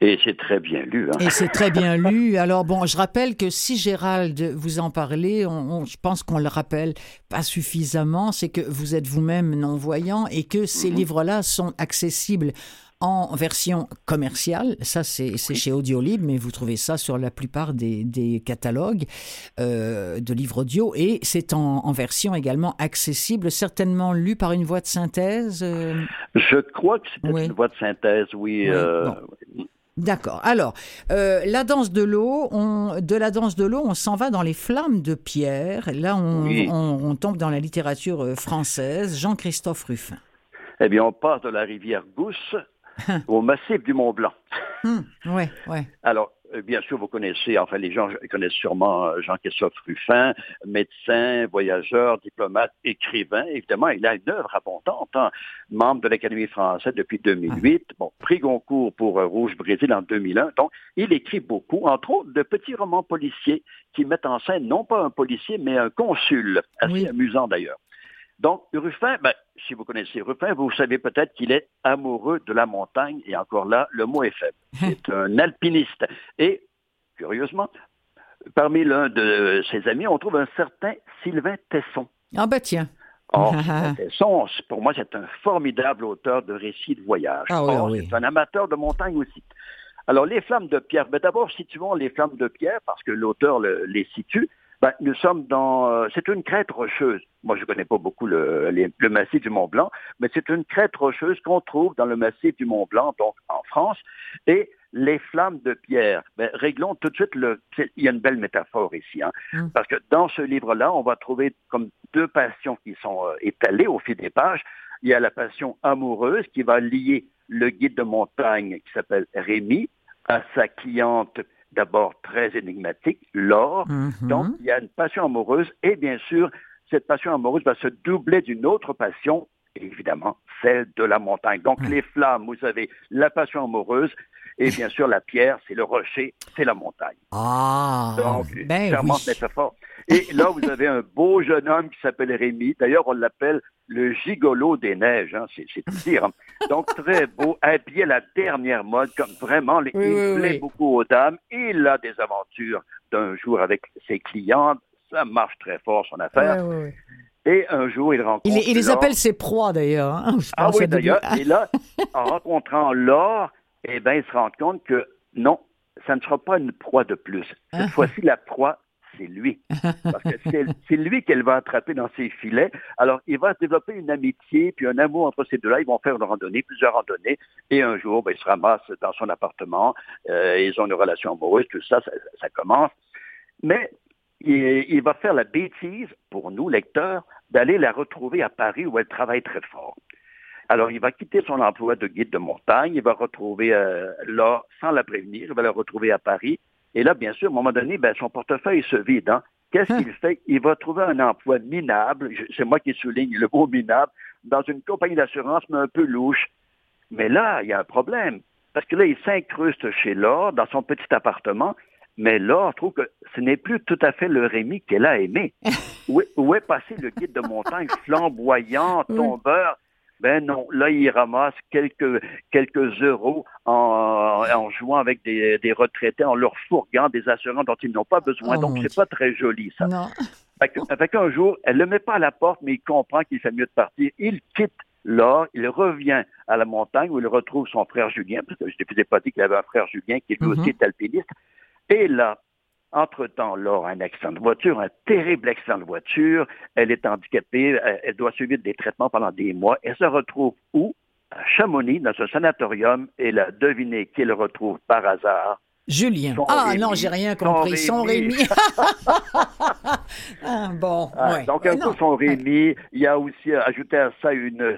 et c'est très bien lu. Hein. Et c'est très bien *laughs* lu. Alors bon, je rappelle que si Gérald vous en parlait, on, je pense qu'on le rappelle pas suffisamment, c'est que vous êtes vous-même non-voyant et que ces mhm. livres-là sont accessibles en version commerciale. Ça, c'est chez Audiolib, mais vous trouvez ça sur la plupart des, des catalogues euh, de livres audio. Et c'est en, en, version également accessible, certainement lu par une voix de synthèse. Euh... Je crois que c'est une voix de synthèse, oui. oui. Euh, D'accord. Alors, euh, la danse de l'eau, de la danse de l'eau, on s'en va dans les flammes de pierre. Là, on, tombe dans la littérature euh, française. Jean-Christophe Ruffin. Eh bien, on passe de la rivière Gousse *laughs* au massif du Mont Blanc. Oui, oui. ouais. Alors, bien sûr, vous connaissez, enfin, les gens connaissent sûrement euh, Jean-Christophe Ruffin, médecin, voyageur, diplomate, écrivain. Évidemment, il a une œuvre abondante, hein. membre de l'Académie française depuis 2008, ah. bon, prix Goncourt pour euh, Rouge Brésil en 2001. Donc, il écrit beaucoup, entre autres, de petits romans policiers qui mettent en scène non pas un policier, mais un consul, assez amusant d'ailleurs. Donc, Ruffin, ben, si vous connaissez Ruffin, vous savez peut-être qu'il est amoureux de la montagne, et encore là, le mot est faible. *laughs* C'est un alpiniste. Et, curieusement, parmi l'un de ses amis, on trouve un certain Sylvain Tesson. Ah ben tiens. *laughs* Or, Tesson, pour moi, c'est un formidable auteur de récits de voyage. Ah, oui, C'est un amateur de montagne aussi. Alors, les flammes de pierre, ben, d'abord, situons les flammes de pierre, parce que l'auteur les situe. Ben, nous sommes dans... Euh, c'est une crête rocheuse. Moi, je ne connais pas beaucoup le, le, massif du Mont Blanc, mais c'est une crête rocheuse qu'on trouve dans le massif du Mont Blanc, donc en France. Et les flammes de pierre, ben, réglons tout de suite le... Il y a une belle métaphore ici, hein, mm. parce que dans ce livre-là, on va trouver comme deux passions qui sont euh, étalées au fil des pages. Il y a la passion amoureuse qui va lier le guide de montagne qui s'appelle Rémi à sa cliente d'abord très énigmatique, l'or. Mm-hmm. Donc, il y a une passion amoureuse et bien sûr, cette passion amoureuse va se doubler d'une autre passion, évidemment, celle de la montagne. Donc, mm. les flammes, vous avez la passion amoureuse et bien sûr, la pierre, c'est le rocher, c'est la montagne. Ah, Donc, ben charmante métaphore. Et là, vous avez un beau jeune homme qui s'appelle Rémi. D'ailleurs, on l'appelle le gigolo des neiges, hein. c'est tout dire. Hein. Donc, très beau, habillé à la dernière mode, comme vraiment, il plaît beaucoup aux dames. Il a des aventures d'un jour avec ses clients. Ça marche très fort, son affaire. Et un jour, il rencontre... Il, les appelle ses proies, d'ailleurs. Hein, ah oui, d'ailleurs. Et là, en *laughs* rencontrant l'or, eh bien, il se rend compte que non, ça ne sera pas une proie de plus. Cette fois-ci, la proie, c'est lui. Parce que *laughs* c'est lui qu'elle va attraper dans ses filets. Alors, il va développer une amitié, puis un amour entre ces deux-là. Ils vont faire une randonnée, plusieurs randonnées, et un jour, ben, ils se ramassent dans son appartement, euh, ils ont une relation amoureuse, tout ça, ça, commence. Mais il, il, va faire la bêtise, pour nous, lecteurs, d'aller la retrouver à Paris où elle travaille très fort. Alors, il va quitter son emploi de guide de montagne, il va retrouver euh, là, sans la prévenir, il va la retrouver à Paris. Et là, bien sûr, à un moment donné, ben, son portefeuille se vide. Hein. Qu'est-ce qu'il fait? Il va trouver un emploi minable, c'est moi qui souligne le mot minable, dans une compagnie d'assurance, mais un peu louche. Mais là, il y a un problème. Parce que là, il s'incruste chez Laure, dans son petit appartement, mais Laure trouve que ce n'est plus tout à fait le Rémi qu'elle a aimé. *laughs* où, est, où est passé le guide de montagne flamboyant, tombeur? Ben non, là, il ramasse quelques, quelques euros en, en jouant avec des, des, retraités, en leur fourguant des assurances dont ils n'ont pas besoin. Oh, Donc, c'est pas très joli, ça. Non. Fait qu'un jour, elle le met pas à la porte, mais il comprend qu'il fait mieux de partir. Il quitte là, il revient à la montagne où il retrouve son frère Julien, parce que je ne vous ai pas dit qu'il avait un frère Julien qui lui Mhm. aussi est alpiniste. Et là, entre-temps, Laure a un accident de voiture, un terrible accident de voiture. Elle est handicapée, elle, elle doit suivre des traitements pendant des mois. Elle se retrouve où? À Chamonix, dans un sanatorium, et là, devinez qui le retrouve par hasard? Julien. Son ah Rémi. non, j'ai rien compris. Son Rémi. Rémi. *laughs* ah, bon, Ah, ouais. Donc, Euh, un non. coup, son Rémi, il y a aussi euh, ajouté à ça une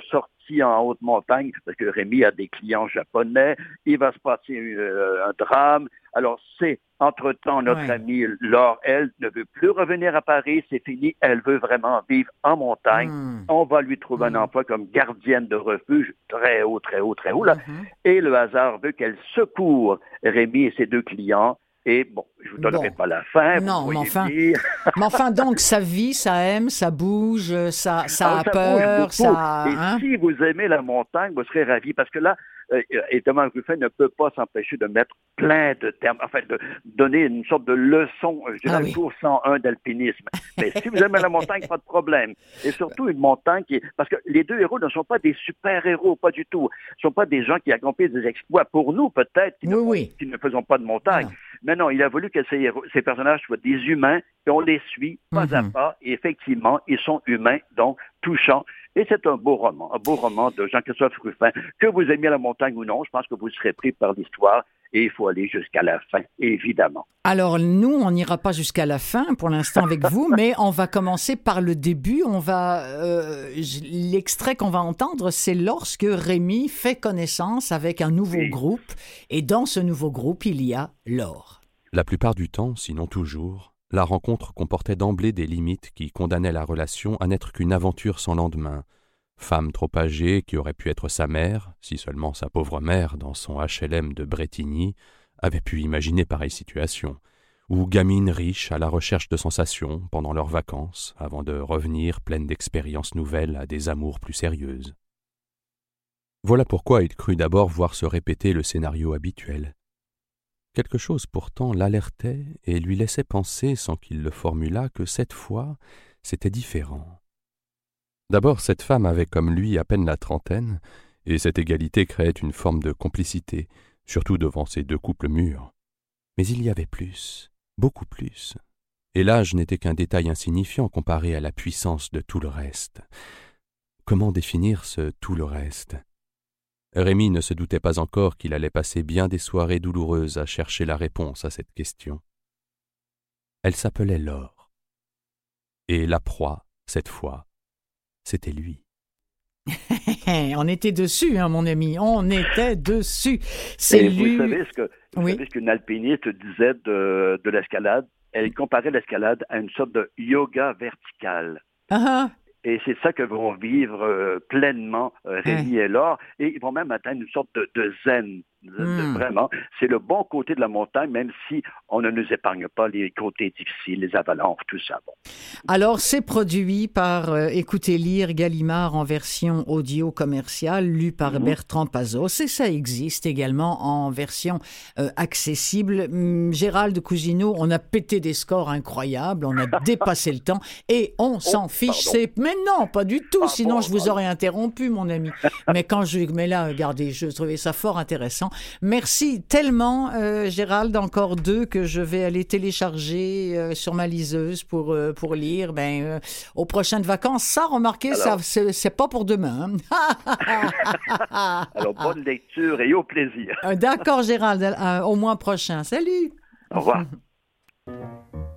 en haute montagne, parce que Rémi a des clients japonais. Il va se passer euh, un drame. Alors, c'est, entre-temps, notre Ouais. amie Laure, elle, ne veut plus revenir à Paris. C'est fini. Elle veut vraiment vivre en montagne. Hmm. On va lui trouver un emploi comme gardienne de refuge, très haut, très haut, très haut. Là. Mhm. Et le hasard veut qu'elle secourt Rémi et ses deux clients. Et bon, je vous donnerai Bon. pas la fin. Non, mais enfin. *laughs* Mais enfin, donc, ça vit, ça aime, ça bouge, ça, ça Ah, a peur, ça. Et hein? si vous aimez la montagne, vous serez ravis parce que là, et Thomas Ruffin ne peut pas s'empêcher de mettre plein de termes, enfin, de donner une sorte de leçon, euh, je dirais Ah le oui. cours 101 d'alpinisme. Mais si vous aimez la montagne, pas de problème. Et surtout une montagne qui est... Parce que les deux héros ne sont pas des super-héros, pas du tout. Ce ne sont pas des gens qui accomplissent des exploits. Pour nous, peut-être, qui, ne Oui, font- oui. qui ne faisons pas de montagne. Mais non, il a voulu que ces, héros- ces personnages soient des humains, et on les suit pas à Mhm. pas, et effectivement, ils sont humains, donc touchants. Et c'est un beau roman, un beau roman de Jean-Christophe Ruffin. Que vous aimiez la montagne ou non, je pense que vous serez pris par l'histoire, et il faut aller jusqu'à la fin, évidemment. Alors, nous, on n'ira pas jusqu'à la fin pour l'instant avec vous, *laughs* mais on va commencer par le début. On va. euh, L'extrait qu'on va entendre, c'est lorsque Rémi fait connaissance avec un nouveau Oui. groupe. Et dans ce nouveau groupe, il y a Laure. La plupart du temps, sinon toujours, la rencontre comportait d'emblée des limites qui condamnaient la relation à n'être qu'une aventure sans lendemain. Femme trop âgée qui aurait pu être sa mère, si seulement sa pauvre mère, dans son HLM de Bretigny, avait pu imaginer pareille situation, ou gamine riche à la recherche de sensations pendant leurs vacances, avant de revenir pleine d'expériences nouvelles à des amours plus sérieuses. Voilà pourquoi il crut d'abord voir se répéter le scénario habituel. Quelque chose pourtant l'alertait et lui laissait penser, sans qu'il le formulât, que cette fois c'était différent. D'abord, cette femme avait comme lui à peine la trentaine, et cette égalité créait une forme de complicité, surtout devant ces deux couples mûrs. Mais il y avait plus, beaucoup plus. Et l'âge n'était qu'un détail insignifiant comparé à la puissance de tout le reste. Comment définir ce tout le reste? Rémi ne se doutait pas encore qu'il allait passer bien des soirées douloureuses à chercher la réponse à cette question. Elle s'appelait Laure. Et la proie, cette fois, c'était lui. *laughs* on était dessus, hein, mon ami. On était dessus. C'est Et vous lui. savez ce que vous Oui. savez ce qu'une alpiniste disait de, de l'escalade? Elle comparait l'escalade à une sorte de yoga vertical. Ah, Et c'est ça que vont vivre euh, pleinement euh, Rémi et Laure. Et ils vont même atteindre une sorte de, de zen. De- Hmm. Vraiment, c'est le bon côté de la montagne, même si on ne nous épargne pas les côtés difficiles, les avalanches, tout ça. Bon. Alors, c'est produit par euh, Écoutez lire Gallimard en version audio commerciale, lu par Mhm. Bertrand Pazos, et ça existe également en version euh, accessible. Hum, Gérald Cousineau, on a pété des scores incroyables, on a *laughs* dépassé le temps, et on s'en fiche. C'est... Mais non, pas du tout, Ah, sinon bon, je vous aurais interrompu, mon ami. *laughs* Mais quand je... Mais là, regardez, je trouvais ça fort intéressant. Merci tellement, euh, Gérald, encore deux que je vais aller télécharger euh, sur ma liseuse pour, euh, pour lire ben, aux prochaines vacances. Ça, remarquez, ça, Alors. c'est, c'est pas pour demain. hein. *laughs* Alors, bonne lecture et au plaisir. D'accord, Gérald, au mois prochain. Salut! Au revoir. *laughs*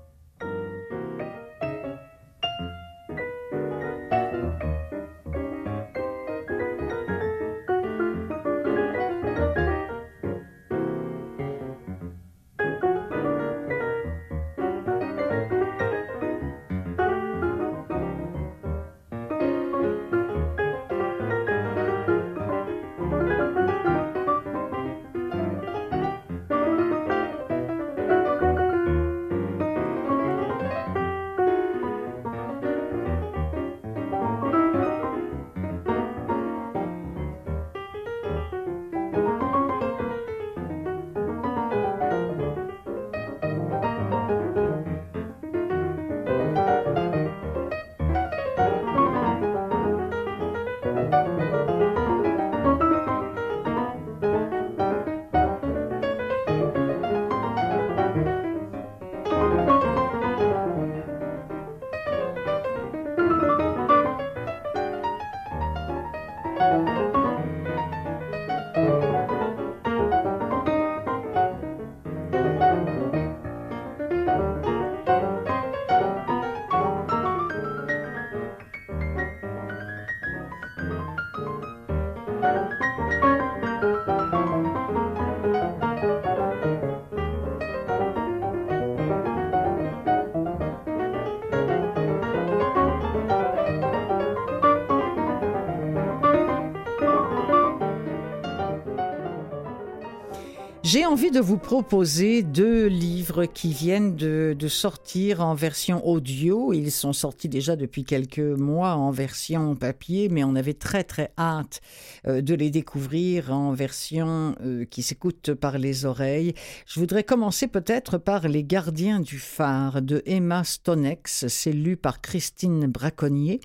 J'ai envie de vous proposer deux livres qui viennent de, sortir en version audio. Ils sont sortis déjà depuis quelques mois en version papier, mais on avait très très hâte euh, de les découvrir en version euh, qui s'écoute par les oreilles. Je voudrais commencer peut-être par Les gardiens du phare de Emma Stonex. C'est lu par Christine Braconnier.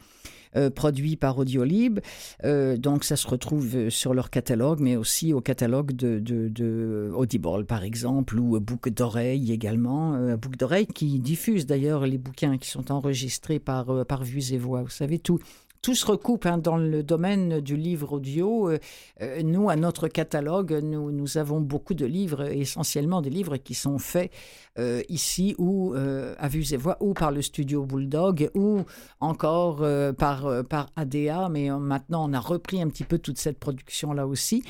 Euh, produit par Audiolib. Euh, donc, ça se retrouve sur leur catalogue, mais aussi au catalogue de, Audible, par exemple, ou Bouc d'oreille également. Euh, Bouc d'oreille qui diffuse d'ailleurs les bouquins qui sont enregistrés par, par Vues et Voix. Vous savez, tout, tout se recoupe hein, dans le domaine du livre audio. Euh, euh, nous, à notre catalogue, nous, avons beaucoup de livres, essentiellement des livres qui sont faits euh, ici ou à Vues et Voix, ou par le studio Bulldog, ou encore par, par ADA, mais maintenant on a repris un petit peu toute cette production-là aussi.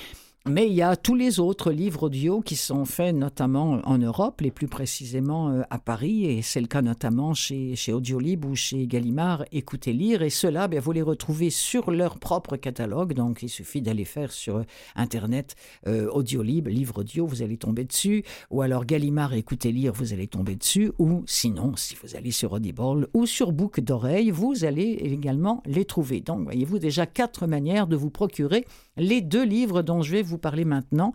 Mais il y a tous les autres livres audio qui sont faits notamment en Europe, les plus précisément euh, à Paris, et c'est le cas notamment chez, Audiolib ou chez Gallimard, Écoutez Lire, et ceux-là, ben, vous les retrouvez sur leur propre catalogue, donc il suffit d'aller faire sur euh, Internet euh, Audiolib, livre audio, vous allez tomber dessus, ou alors Gallimard, Écoutez Lire, vous allez tomber dessus, ou sinon, si vous allez sur Audible ou sur Boucle d'oreille, vous allez également les trouver. Donc, voyez-vous déjà quatre manières de vous procurer les deux livres dont je vais vous parler maintenant.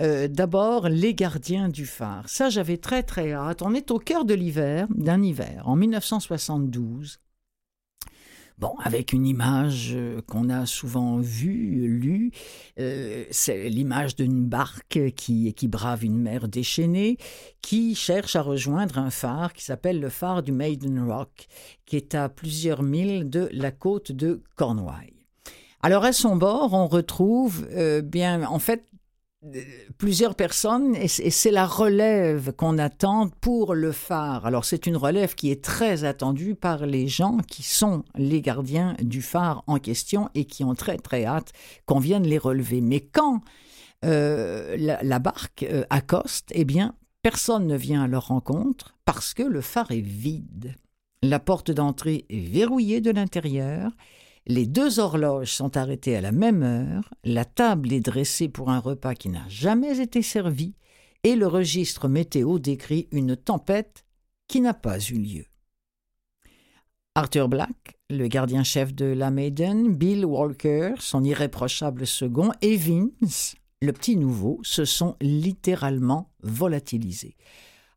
Euh, d'abord, Les gardiens du phare. Ça, j'avais très très hâte. On est au cœur de l'hiver, d'un hiver, en 1972. Bon, avec une image euh, qu'on a souvent vue, lue, euh, c'est l'image d'une barque qui, qui brave une mer déchaînée, qui cherche à rejoindre un phare qui s'appelle le phare du Maiden Rock, qui est à plusieurs milles de la côte de Cornouailles. Alors à son bord, on retrouve euh, bien, en fait, euh, plusieurs personnes et c'est la relève qu'on attend pour le phare. Alors c'est une relève qui est très attendue par les gens qui sont les gardiens du phare en question et qui ont très très hâte qu'on vienne les relever. Mais quand euh, la, barque accoste, eh bien personne ne vient à leur rencontre parce que le phare est vide. La porte d'entrée est verrouillée de l'intérieur les deux horloges sont arrêtées à la même heure, la table est dressée pour un repas qui n'a jamais été servi, et le registre météo décrit une tempête qui n'a pas eu lieu. Arthur Black, le gardien-chef de la Maiden, Bill Walker, son irréprochable second, et Vince, le petit nouveau, se sont littéralement volatilisés.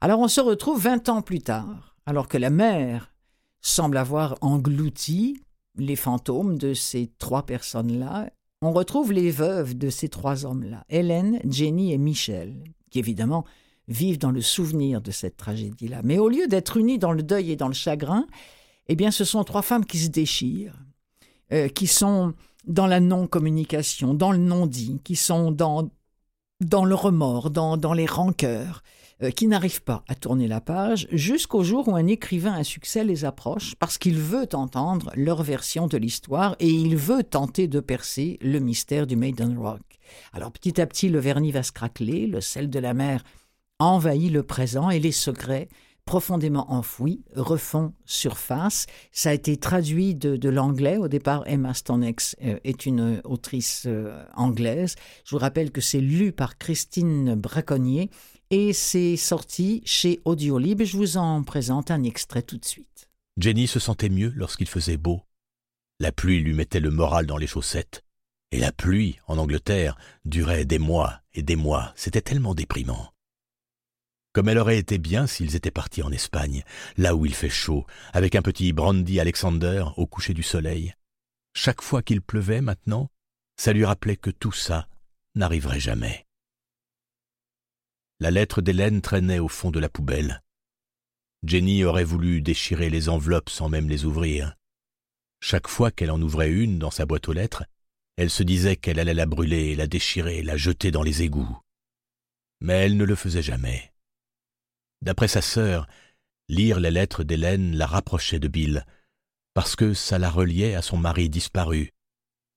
Alors on se retrouve vingt ans plus tard, alors que la mer semble avoir englouti les fantômes de ces trois personnes-là, on retrouve les veuves de ces trois hommes-là, Hélène, Jenny et Michel, qui évidemment vivent dans le souvenir de cette tragédie-là. Mais au lieu d'être unies dans le deuil et dans le chagrin, eh bien, ce sont trois femmes qui se déchirent, euh, qui sont dans la non-communication, dans le non-dit, qui sont dans, dans le remords, dans, dans les rancœurs, qui n'arrivent pas à tourner la page jusqu'au jour où un écrivain à succès les approche parce qu'il veut entendre leur version de l'histoire et il veut tenter de percer le mystère du Maiden Rock. Alors petit à petit, le vernis va se craqueler, le sel de la mer envahit le présent et les secrets profondément enfouis refont surface. Ça a été traduit de, l'anglais. Au départ, Emma Stonex euh, est une autrice euh, anglaise. Je vous rappelle que c'est lu par Christine Braconnier et c'est sorti chez Audiolib. Je vous en présente un extrait tout de suite. Jenny se sentait mieux lorsqu'il faisait beau. La pluie lui mettait le moral dans les chaussettes. Et la pluie, en Angleterre, durait des mois et des mois. C'était tellement déprimant. Comme elle aurait été bien s'ils étaient partis en Espagne, là où il fait chaud, avec un petit brandy Alexander au coucher du soleil. Chaque fois qu'il pleuvait maintenant, ça lui rappelait que tout ça n'arriverait jamais. La lettre d'Hélène traînait au fond de la poubelle. Jenny aurait voulu déchirer les enveloppes sans même les ouvrir. Chaque fois qu'elle en ouvrait une dans sa boîte aux lettres, elle se disait qu'elle allait la brûler, la déchirer, la jeter dans les égouts. Mais elle ne le faisait jamais. D'après sa sœur, lire les lettres d'Hélène la rapprochait de Bill, parce que ça la reliait à son mari disparu,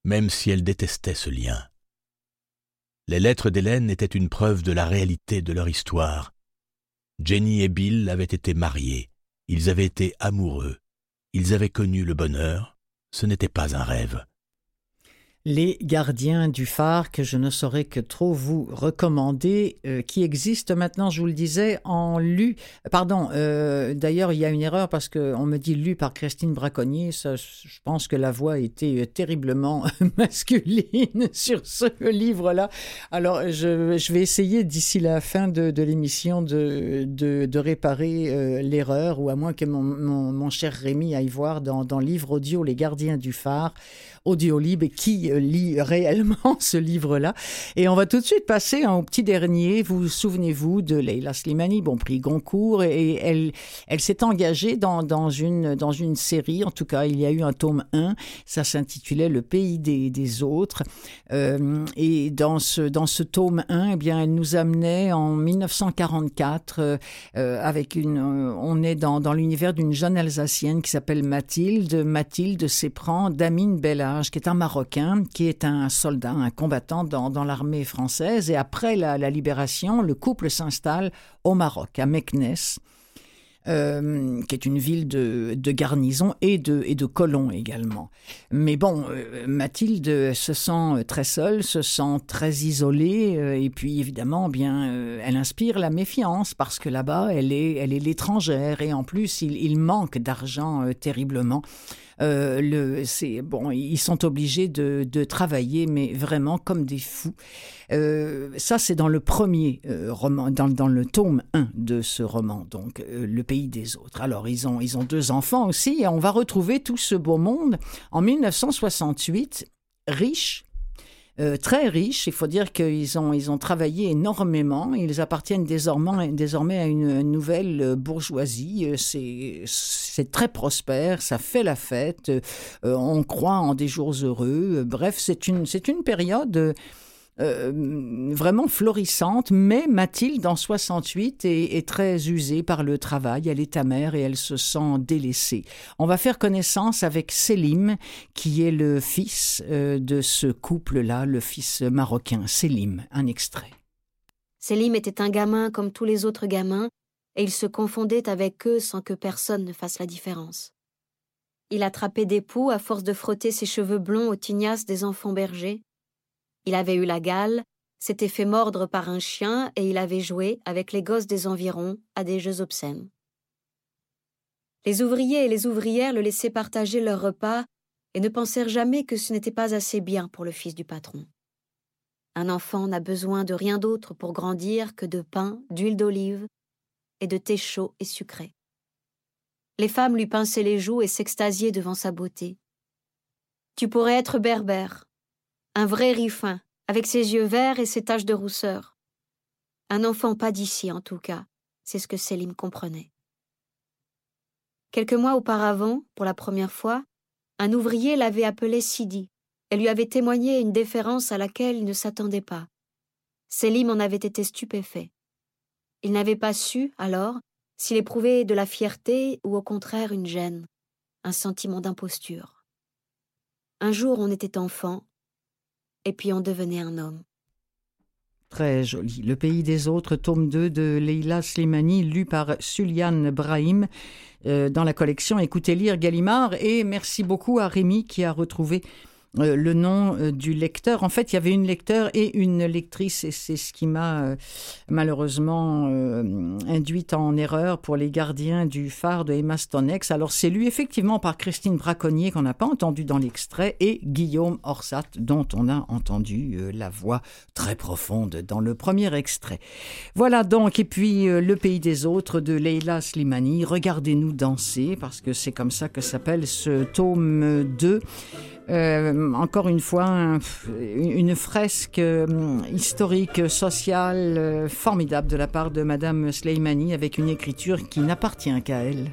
même si elle détestait ce lien. Les lettres d'Hélène étaient une preuve de la réalité de leur histoire. Jenny et Bill avaient été mariés, ils avaient été amoureux, ils avaient connu le bonheur, ce n'était pas un rêve. Les gardiens du phare que je ne saurais que trop vous recommander, euh, qui existe maintenant, je vous le disais, en lu. Pardon, euh, d'ailleurs, il y a une erreur parce qu'on me dit lu par Christine Braconnier. Ça, je pense que la voix était terriblement *laughs* masculine *laughs* sur ce livre-là. Alors, je, vais essayer d'ici la fin de, l'émission de, réparer euh, l'erreur, ou à moins que mon, cher Rémi aille voir dans, dans livre audio Les gardiens du phare Audiolib qui euh, lit réellement *laughs* ce livre-là. Et on va tout de suite passer au petit dernier. Vous souvenez-vous de Leila Slimani, bon prix Goncourt, et elle, elle s'est engagée dans, dans, une, dans une série, en tout cas il y a eu un tome 1, ça s'intitulait Le pays des, des autres. Euh, et dans ce, dans ce tome 1, eh bien, elle nous amenait en 1944 euh, avec une... On est dans, dans l'univers d'une jeune Alsacienne qui s'appelle Mathilde. Mathilde s'éprend d'Amine Qui est un Marocain, qui est un soldat, un combattant dans, dans l'armée française. Et après la, la libération, le couple s'installe au Maroc, à Meknes. Euh, qui est une ville de, de, garnison et de, et de colons également. Mais bon, euh, Mathilde se sent très seule, se sent très isolée, euh, et puis évidemment, bien, euh, elle inspire la méfiance parce que là-bas, elle est, elle est l'étrangère et en plus, il, il manque d'argent terriblement. Euh, le, bon, ils sont obligés de, de, travailler, mais vraiment comme des fous. Euh, ça, c'est dans le premier euh, roman, dans, le tome 1 de ce roman, donc euh, Le pays des autres. Alors, ils ont, ils ont deux enfants aussi, et on va retrouver tout ce beau monde en 1968, riche, très riches. Il faut dire qu'ils ont, ils ont travaillé énormément. Ils appartiennent désormais, désormais à une nouvelle bourgeoisie. C'est, très prospère, ça fait la fête. On croit en des jours heureux. Bref, c'est une, une période euh, vraiment florissante, mais Mathilde, en 68, est, est, très usée par le travail. Elle est amère et elle se sent délaissée. On va faire connaissance avec Selim, qui est le fils euh, de ce couple-là, le fils marocain. Selim, un extrait. Selim était un gamin comme tous les autres gamins, et il se confondait avec eux sans que personne ne fasse la différence. Il attrapait des poux à force de frotter ses cheveux blonds aux tignasses des enfants bergers. Il avait eu la gale, s'était fait mordre par un chien et il avait joué, avec les gosses des environs, à des jeux obscènes. Les ouvriers et les ouvrières le laissaient partager leur repas et ne pensèrent jamais que ce n'était pas assez bien pour le fils du patron. Un enfant n'a besoin de rien d'autre pour grandir que de pain, d'huile d'olive et de thé chaud et sucré. Les femmes lui pinçaient les joues et s'extasiaient devant sa beauté. Tu pourrais être berbère, un vrai riffin, avec ses yeux verts et ses taches de rousseur. Un enfant pas d'ici, en tout cas, c'est ce que Selim comprenait. Quelques mois auparavant, pour la première fois, un ouvrier l'avait appelé Sidi et lui avait témoigné une déférence à laquelle il ne s'attendait pas. Selim en avait été stupéfait. Il n'avait pas su, alors, s'il éprouvait de la fierté ou au contraire une gêne, un sentiment d'imposture. Un jour on était enfant, et puis on devenait un homme. Très joli. Le pays des autres, tome 2 de Leila Slimani, lu par Suliane Brahim euh, dans la collection Écoutez lire Gallimard. Et merci beaucoup à Rémi qui a retrouvé euh, le nom euh, du lecteur. En fait, il y avait une lecteur et une lectrice, et c'est ce qui m'a euh, malheureusement induite en erreur pour les gardiens du phare de Emma Stonex. Alors, c'est lu effectivement par Christine Braconnier, qu'on n'a pas entendu dans l'extrait, et Guillaume Orsat, dont on a entendu la voix très profonde dans le premier extrait. Voilà donc, et puis Le pays des autres de Leila Slimani. Regardez-nous danser, parce que c'est comme ça que s'appelle ce tome 2. Euh, encore une fois, un, une fresque euh, historique, sociale, euh, formidable de la part de Madame Sleimani avec une écriture qui n'appartient qu'à elle.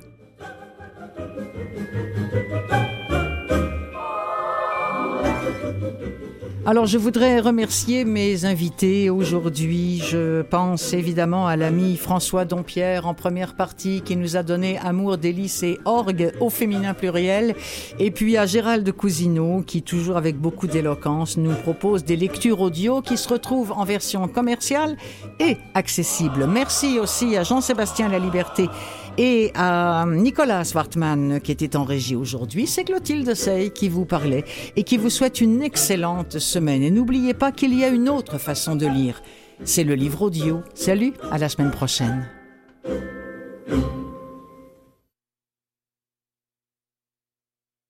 Alors, je voudrais remercier mes invités aujourd'hui. Je pense évidemment à l'ami François Dompierre en première partie qui nous a donné Amour, délices et orgue au féminin pluriel. Et puis à Gérald Cousineau qui, toujours avec beaucoup d'éloquence, nous propose des lectures audio qui se retrouvent en version commerciale et accessible. Merci aussi à Jean-Sébastien La Liberté et à Nicolas Swartman qui était en régie aujourd'hui. C'est Clotilde Sey qui vous parlait et qui vous souhaite une excellente semaine. Et n'oubliez pas qu'il y a une autre façon de lire. C'est le livre audio. Salut, à la semaine prochaine.